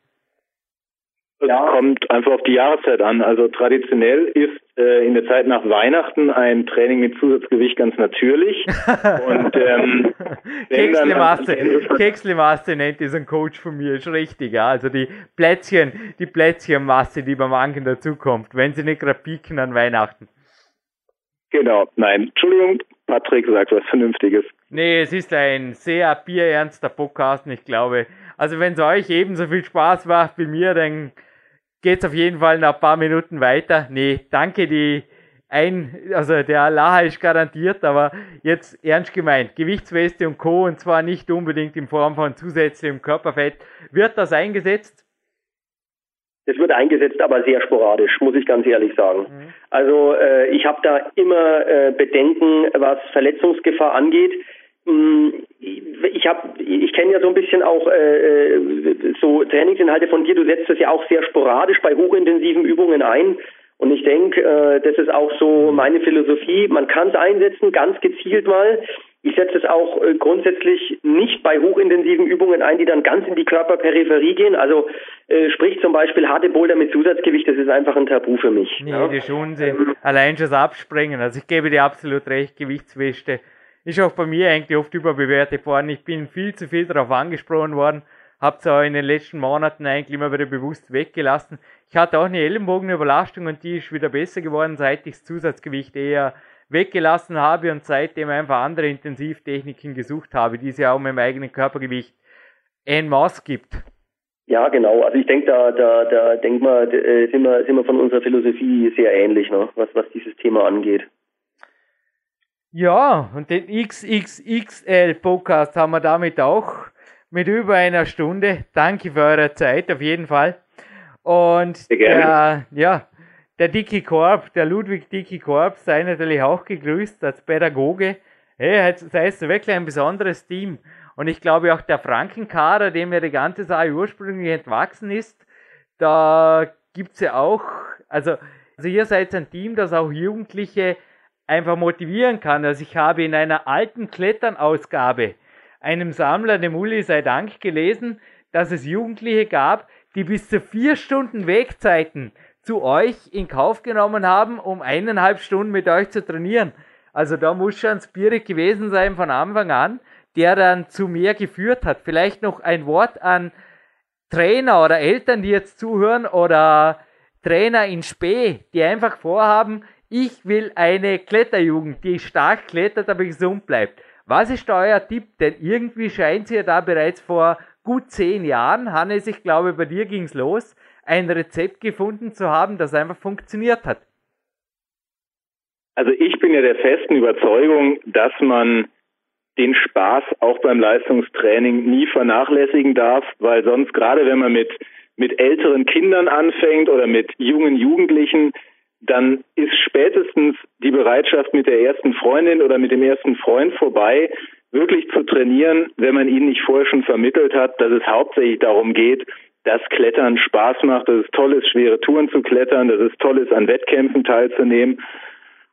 Es ja. kommt einfach auf die Jahreszeit an. Also traditionell ist äh, in der Zeit nach Weihnachten ein Training mit Zusatzgewicht ganz natürlich. <laughs> Und ähm, Kekslemasse, Kekslemasse nennt diesen Coach von mir, ist richtig. Ja. Also die Plätzchen, die Plätzchenmasse, die beim Anken dazukommt, wenn sie nicht gerade pieken an Weihnachten. Genau, nein, Entschuldigung, Patrick sagt was Vernünftiges. Nee, es ist ein sehr bierernster Podcast ich glaube, also wenn es euch ebenso viel Spaß macht wie mir, dann geht es auf jeden Fall nach ein paar Minuten weiter. Nee, danke, die ein, also der Laha ist garantiert, aber jetzt ernst gemeint, Gewichtsweste und Co. und zwar nicht unbedingt in Form von zusätzlichem Körperfett. Wird das eingesetzt? Das wird eingesetzt, aber sehr sporadisch, muss ich ganz ehrlich sagen. Mhm. Also äh, ich habe da immer äh, Bedenken, was Verletzungsgefahr angeht. Mm, ich habe, ich kenne ja so ein bisschen auch äh, äh, so Trainingsinhalte von dir. Du setzt das ja auch sehr sporadisch bei hochintensiven Übungen ein. Und ich denke, äh, das ist auch so meine Philosophie. Man kann es einsetzen, ganz gezielt mal. Ich setze es auch äh, grundsätzlich nicht bei hochintensiven Übungen ein, die dann ganz in die Körperperipherie gehen. Also äh, sprich zum Beispiel harte Boulder mit Zusatzgewicht, das ist einfach ein Tabu für mich. Nee, ja? das ist Unsinn. Ähm, Allein schon das Abspringen. Also ich gebe dir absolut recht, Gewichtswäsche ist auch bei mir eigentlich oft überbewertet worden. Ich bin viel zu viel darauf angesprochen worden habe es auch in den letzten Monaten eigentlich immer wieder bewusst weggelassen. Ich hatte auch eine Ellenbogenüberlastung und die ist wieder besser geworden, seit ich das Zusatzgewicht eher weggelassen habe und seitdem einfach andere Intensivtechniken gesucht habe, die es ja auch mit dem eigenen Körpergewicht en masse gibt. Ja, genau. Also ich denke, da, da, da denk mal, äh, sind wir, sind wir von unserer Philosophie sehr ähnlich, ne? was, was dieses Thema angeht. Ja, und den XXXL Podcast haben wir damit auch mit über einer Stunde. Danke für eure Zeit auf jeden Fall. Und der, ja, der Dicky Korb, der Ludwig Dicky Korb, sei natürlich auch gegrüßt als Pädagoge. Hey, das heißt wirklich ein besonderes Team. Und ich glaube auch der Frankenkader, dem ja die ganze Sache ursprünglich entwachsen ist, da gibt's ja auch, also, also ihr seid ein Team, das auch Jugendliche einfach motivieren kann. Also ich habe in einer alten Kletternausgabe einem Sammler, dem Uli sei Dank, gelesen, dass es Jugendliche gab, die bis zu vier Stunden Wegzeiten zu euch in Kauf genommen haben, um eineinhalb Stunden mit euch zu trainieren. Also da muss schon Spirit gewesen sein von Anfang an, der dann zu mehr geführt hat. Vielleicht noch ein Wort an Trainer oder Eltern, die jetzt zuhören oder Trainer in Spee, die einfach vorhaben, ich will eine Kletterjugend, die stark klettert, aber gesund bleibt. Was ist euer Tipp? Denn irgendwie scheint es ja da bereits vor gut zehn Jahren, Hannes, ich glaube, bei dir ging es los, ein Rezept gefunden zu haben, das einfach funktioniert hat? Also ich bin ja der festen Überzeugung, dass man den Spaß auch beim Leistungstraining nie vernachlässigen darf, weil sonst gerade wenn man mit, mit älteren Kindern anfängt oder mit jungen Jugendlichen, dann ist spätestens die Bereitschaft mit der ersten Freundin oder mit dem ersten Freund vorbei, wirklich zu trainieren, wenn man ihnen nicht vorher schon vermittelt hat, dass es hauptsächlich darum geht, dass Klettern Spaß macht, dass es toll ist, schwere Touren zu klettern, dass es toll ist, an Wettkämpfen teilzunehmen.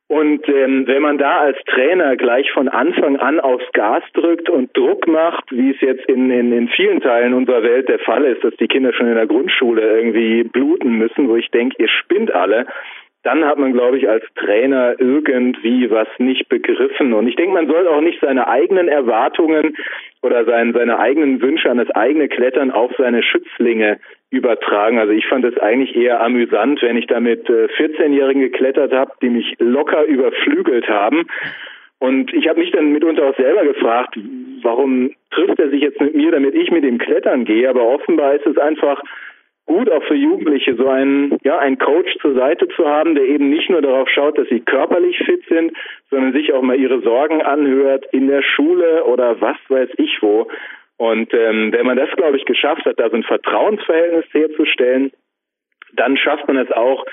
Und ähm, wenn man da als Trainer gleich von Anfang an aufs Gas drückt und Druck macht, wie es jetzt in, in, in vielen Teilen unserer Welt der Fall ist, dass die Kinder schon in der Grundschule irgendwie bluten müssen, wo ich denke, ihr spinnt alle, dann hat man, glaube ich, als Trainer irgendwie was nicht begriffen. Und ich denke, man soll auch nicht seine eigenen Erwartungen oder sein, seine eigenen Wünsche an das eigene Klettern auf seine Schützlinge übertragen. Also ich fand es eigentlich eher amüsant, wenn ich da mit 14-Jährigen äh, geklettert habe, die mich locker überflügelt haben. Und ich habe mich dann mitunter auch selber gefragt, warum trifft er sich jetzt mit mir, damit ich mit ihm klettern gehe. Aber offenbar ist es einfach gut, auch für Jugendliche so einen, ja, einen Coach zur Seite zu haben, der eben nicht nur darauf schaut, dass sie körperlich fit sind, sondern sich auch mal ihre Sorgen anhört in der Schule oder was weiß ich wo. Und ähm, wenn man das, glaube ich, geschafft hat, da so ein Vertrauensverhältnis herzustellen, dann schafft man es auch,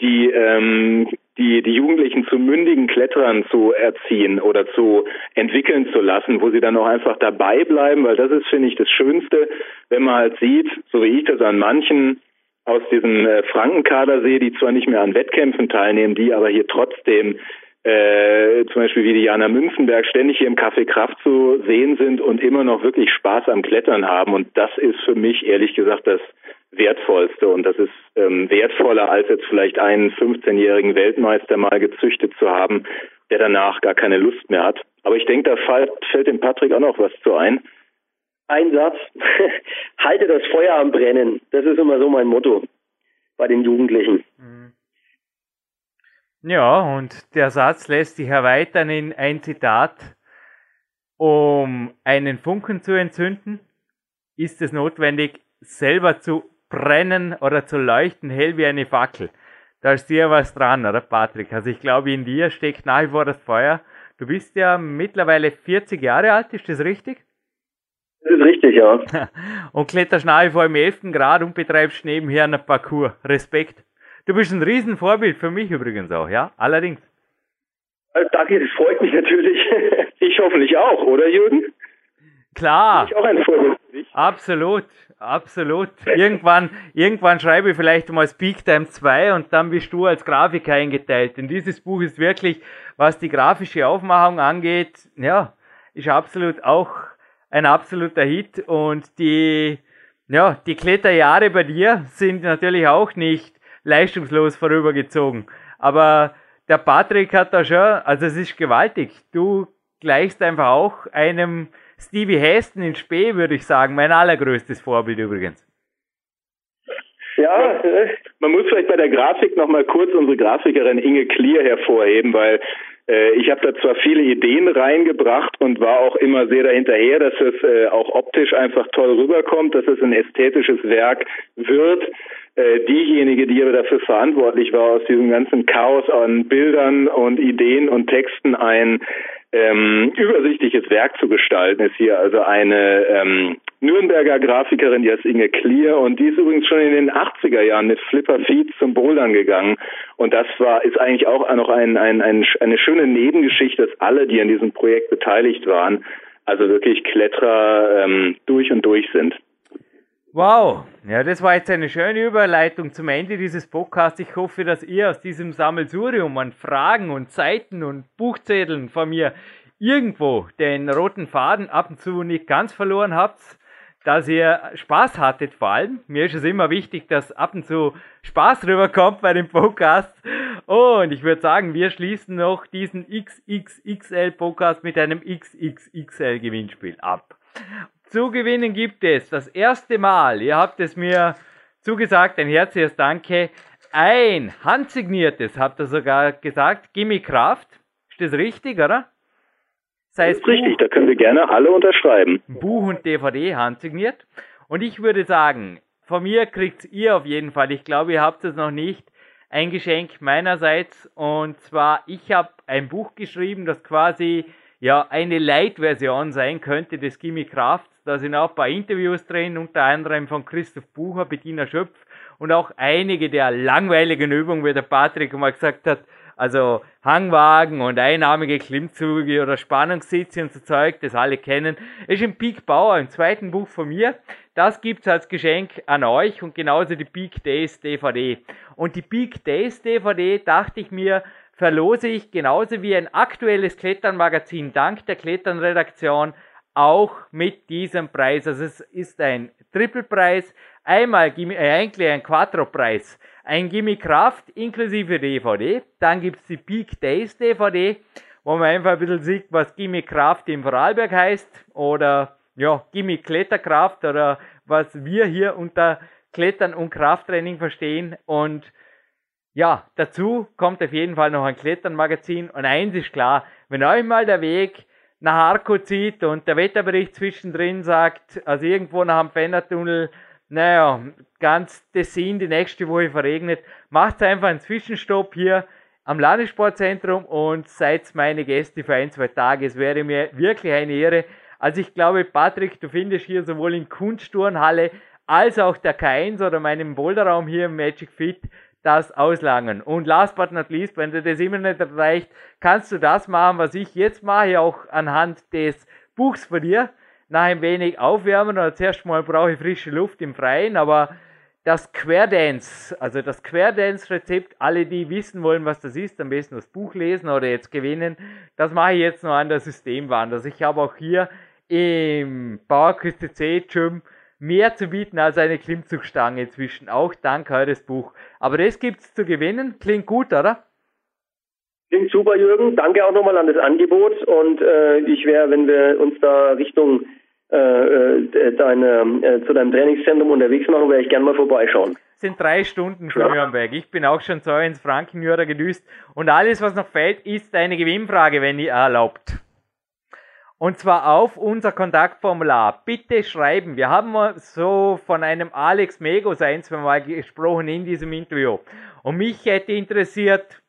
die, ähm, die, die Jugendlichen zu mündigen Kletterern zu erziehen oder zu entwickeln zu lassen, wo sie dann auch einfach dabei bleiben, weil das ist, finde ich, das Schönste, wenn man halt sieht, so wie ich das an manchen aus diesem äh, Frankenkader sehe, die zwar nicht mehr an Wettkämpfen teilnehmen, die aber hier trotzdem äh, zum Beispiel wie die Jana Münzenberg ständig hier im Café Kraft zu sehen sind und immer noch wirklich Spaß am Klettern haben. Und das ist für mich ehrlich gesagt das Wertvollste. Und das ist ähm, wertvoller, als jetzt vielleicht einen 15-jährigen Weltmeister mal gezüchtet zu haben, der danach gar keine Lust mehr hat. Aber ich denke, da fällt, fällt dem Patrick auch noch was zu ein. Ein Satz. <laughs> Halte das Feuer am Brennen. Das ist immer so mein Motto bei den Jugendlichen. Mhm. Ja, und der Satz lässt sich erweitern in ein Zitat. Um einen Funken zu entzünden, ist es notwendig, selber zu brennen oder zu leuchten, hell wie eine Fackel. Da ist dir was dran, oder Patrick? Also ich glaube, in dir steckt nach wie vor das Feuer. Du bist ja mittlerweile 40 Jahre alt, ist das richtig? Das ist richtig, ja. <laughs> und kletterst nach wie vor im 11. Grad und betreibst nebenher einen Parcours. Respekt. Du bist ein Riesenvorbild für mich übrigens auch, ja? Allerdings. Also, danke, das freut mich natürlich. <laughs> ich hoffentlich auch, oder Jürgen? Klar. Bin ich auch ein Vorbild für dich. Absolut, absolut. Irgendwann, irgendwann schreibe ich vielleicht mal Speak Time 2 und dann bist du als Grafiker eingeteilt. Denn dieses Buch ist wirklich, was die grafische Aufmachung angeht, ja, ist absolut auch ein absoluter Hit und die, ja, die Kletterjahre bei dir sind natürlich auch nicht leistungslos vorübergezogen. Aber der Patrick hat da schon, also es ist gewaltig. Du gleichst einfach auch einem Stevie Heston in Spee, würde ich sagen. Mein allergrößtes Vorbild übrigens. Ja, man muss vielleicht bei der Grafik nochmal kurz unsere Grafikerin Inge Clear hervorheben, weil äh, ich habe da zwar viele Ideen reingebracht und war auch immer sehr dahinterher, dass es äh, auch optisch einfach toll rüberkommt, dass es ein ästhetisches Werk wird. Äh, diejenige, die aber dafür verantwortlich war, aus diesem ganzen Chaos an Bildern und Ideen und Texten ein ähm, übersichtliches Werk zu gestalten, ist hier also eine ähm, Nürnberger Grafikerin, die heißt Inge Clear und die ist übrigens schon in den 80er Jahren mit Flipper Feed zum Bouldern gegangen und das war ist eigentlich auch noch ein, ein, ein, eine schöne Nebengeschichte, dass alle, die an diesem Projekt beteiligt waren, also wirklich Kletterer ähm, durch und durch sind. Wow, ja, das war jetzt eine schöne Überleitung zum Ende dieses Podcasts. Ich hoffe, dass ihr aus diesem Sammelsurium an Fragen und Seiten und Buchzetteln von mir irgendwo den roten Faden ab und zu nicht ganz verloren habt, dass ihr Spaß hattet vor allem. Mir ist es immer wichtig, dass ab und zu Spaß rüberkommt bei dem Podcast. Und ich würde sagen, wir schließen noch diesen XXXL Podcast mit einem XXXL Gewinnspiel ab. Zu gewinnen gibt es das erste Mal, ihr habt es mir zugesagt, ein herzliches Danke, ein handsigniertes, habt ihr sogar gesagt, Gimme Kraft. Ist das richtig, oder? Sei das ist richtig, da können wir gerne alle unterschreiben. Buch und DVD handsigniert. Und ich würde sagen, von mir kriegt ihr auf jeden Fall. Ich glaube, ihr habt es noch nicht. Ein Geschenk meinerseits. Und zwar, ich habe ein Buch geschrieben, das quasi ja eine Light-Version sein könnte des Gimme Kraft. Da sind auch ein paar Interviews drin, unter anderem von Christoph Bucher, Bettina Schöpf und auch einige der langweiligen Übungen, wie der Patrick mal gesagt hat, also Hangwagen und einarmige Klimmzüge oder Spannungssitze und so Zeug, das alle kennen, ist im Peak Bauer, im zweiten Buch von mir. Das gibt's als Geschenk an euch und genauso die Peak Days DVD. Und die Peak Days DVD dachte ich mir, verlose ich genauso wie ein aktuelles Kletternmagazin dank der Kletternredaktion auch mit diesem Preis. Also es ist ein Triple-Preis, einmal äh, eigentlich ein Quattro-Preis ein Gimme Kraft inklusive DVD. Dann gibt es die Peak Days DVD, wo man einfach ein bisschen sieht, was Gimme Kraft im Vorarlberg heißt oder ja, Gimme Kletterkraft oder was wir hier unter Klettern und Krafttraining verstehen. Und ja, dazu kommt auf jeden Fall noch ein Kletternmagazin. Und eins ist klar, wenn euch mal der Weg nach Arco zieht und der Wetterbericht zwischendrin sagt, also irgendwo nach dem Fennertunnel naja, ganz Tessin die nächste Woche verregnet. Macht einfach einen Zwischenstopp hier am Landessportzentrum und seid meine Gäste für ein, zwei Tage. Es wäre mir wirklich eine Ehre. Also ich glaube, Patrick, du findest hier sowohl in Kunstturnhalle als auch der K1 oder meinem Boulderraum hier im Magic Fit das auslangen. Und last but not least, wenn dir das immer nicht reicht, kannst du das machen, was ich jetzt mache, auch anhand des Buchs von dir nach ein wenig aufwärmen oder zuerst mal brauche ich frische Luft im Freien, aber das Querdance, also das Querdance-Rezept, alle, die wissen wollen, was das ist, am besten das Buch lesen oder jetzt gewinnen, das mache ich jetzt noch an der Systemwand. Also ich habe auch hier im Bauerküste C Gym mehr zu bieten als eine Klimmzugstange inzwischen, auch dank eures Buch. Aber das gibt's zu gewinnen, klingt gut, oder? Klingt super, Jürgen. Danke auch nochmal an das Angebot und äh, ich wäre, wenn wir uns da Richtung äh, äh, deine, äh, zu deinem Trainingszentrum unterwegs machen, werde ich gerne mal vorbeischauen. Sind drei Stunden von ja. Nürnberg. Ich bin auch schon so ins Frankenjura gedüst. Und alles, was noch fehlt, ist eine Gewinnfrage, wenn ihr erlaubt. Und zwar auf unser Kontaktformular. Bitte schreiben. Wir haben so von einem Alex Megos ein, zwei Mal gesprochen in diesem Interview. Und mich hätte interessiert,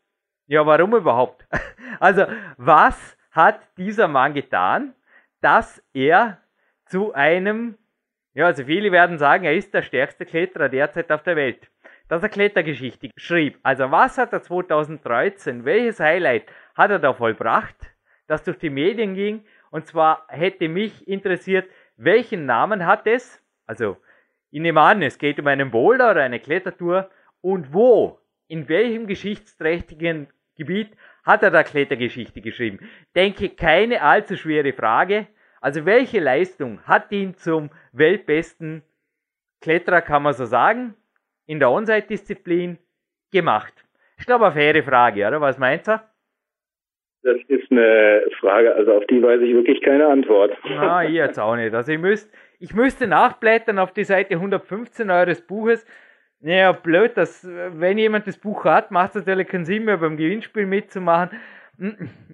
ja, warum überhaupt? <laughs> Also, was hat dieser Mann getan, dass er zu einem, ja, also viele werden sagen, er ist der stärkste Kletterer derzeit auf der Welt. Dass er Klettergeschichte schrieb. Also was hat er 2013, welches Highlight hat er da vollbracht, das durch die Medien ging? Und zwar hätte mich interessiert, welchen Namen hat es? Also, ich nehme an, es geht um einen Boulder oder eine Klettertour. Und wo, in welchem geschichtsträchtigen Gebiet hat er da Klettergeschichte geschrieben? Denke, keine allzu schwere Frage. Also welche Leistung hat ihn zum weltbesten Kletterer, kann man so sagen, in der Onside-Disziplin gemacht? Ich glaube, eine faire Frage, oder? Was meint er? Das ist eine Frage, also auf die weiß ich wirklich keine Antwort. Ah, ich jetzt auch nicht. Also ich müsste, ich müsste nachblättern auf die Seite 115 eures Buches. Naja, blöd, dass, wenn jemand das Buch hat, macht es natürlich keinen Sinn mehr beim Gewinnspiel mitzumachen.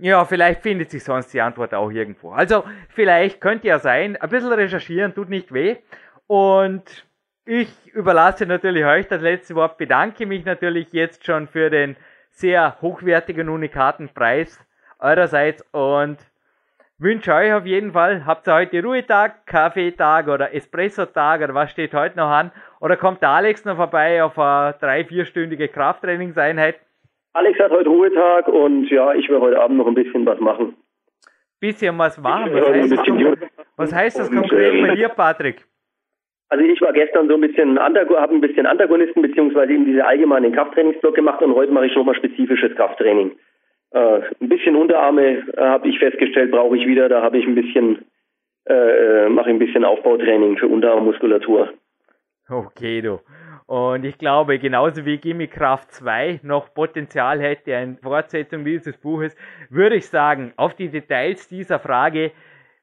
Ja, vielleicht findet sich sonst die Antwort auch irgendwo. Also, vielleicht könnte ja sein, ein bisschen recherchieren tut nicht weh. Und ich überlasse natürlich euch das letzte Wort, bedanke mich natürlich jetzt schon für den sehr hochwertigen Unikatenpreis eurerseits und wünsche euch auf jeden Fall, habt ihr heute Ruhetag, Kaffeetag oder Espresso-Tag oder was steht heute noch an? Oder kommt der Alex noch vorbei auf eine drei-, vierstündige Krafttrainingseinheit? Alex hat heute Ruhetag und ja, ich will heute Abend noch ein bisschen was machen. Bisschen was machen? Was heißt, das, was heißt das konkret ähm, bei dir, Patrick? Also ich war gestern so ein bisschen habe ein bisschen Antagonisten beziehungsweise eben diese allgemeinen Krafttrainingsblock gemacht und heute mache ich nochmal spezifisches Krafttraining. Äh, ein bisschen Unterarme äh, habe ich festgestellt, brauche ich wieder. Da habe ich ein bisschen äh, äh mache ein bisschen Aufbautraining für Unterarmmuskulatur. Okay, du. Und ich glaube, genauso wie Gimme Kraft 2 noch Potenzial hätte, eine Fortsetzung dieses Buches, würde ich sagen, auf die Details dieser Frage,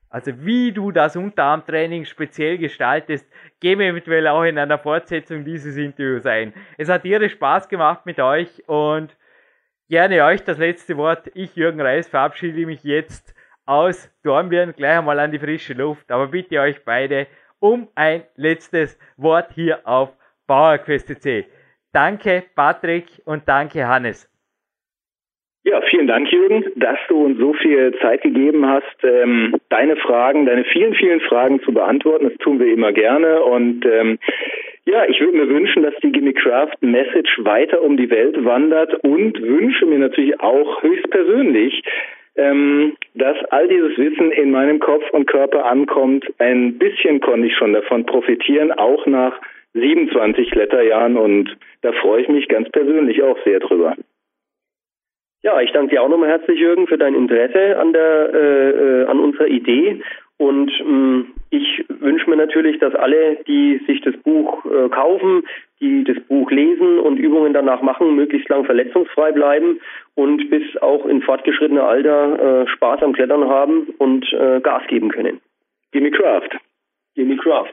also wie du das Unterarmtraining speziell gestaltest, gehen wir eventuell auch in einer Fortsetzung dieses Interviews ein. Es hat irre Spaß gemacht mit euch und gerne euch das letzte Wort. Ich, Jürgen Reis, verabschiede mich jetzt aus Dornbirn gleich einmal an die frische Luft, aber bitte euch beide um ein letztes Wort hier auf PowerQuest.c. Danke Patrick und danke Hannes. Ja, vielen Dank, Jürgen, dass du uns so viel Zeit gegeben hast, ähm, deine Fragen, deine vielen, vielen Fragen zu beantworten. Das tun wir immer gerne. Und ähm, ja, ich würde mir wünschen, dass die Gimme Craft Message weiter um die Welt wandert und wünsche mir natürlich auch höchstpersönlich, ähm, dass all dieses Wissen in meinem Kopf und Körper ankommt. Ein bisschen konnte ich schon davon profitieren, auch nach 27 Letterjahren und da freue ich mich ganz persönlich auch sehr drüber. Ja, ich danke dir auch nochmal herzlich, Jürgen, für dein Interesse an der äh, äh, an unserer Idee. Und ähm, ich wünsche mir natürlich, dass alle, die sich das Buch äh, kaufen, die das Buch lesen und Übungen danach machen, möglichst lang verletzungsfrei bleiben und bis auch in fortgeschrittener Alter äh, Spaß am Klettern haben und äh, Gas geben können. Gimme Craft. Gimme Craft.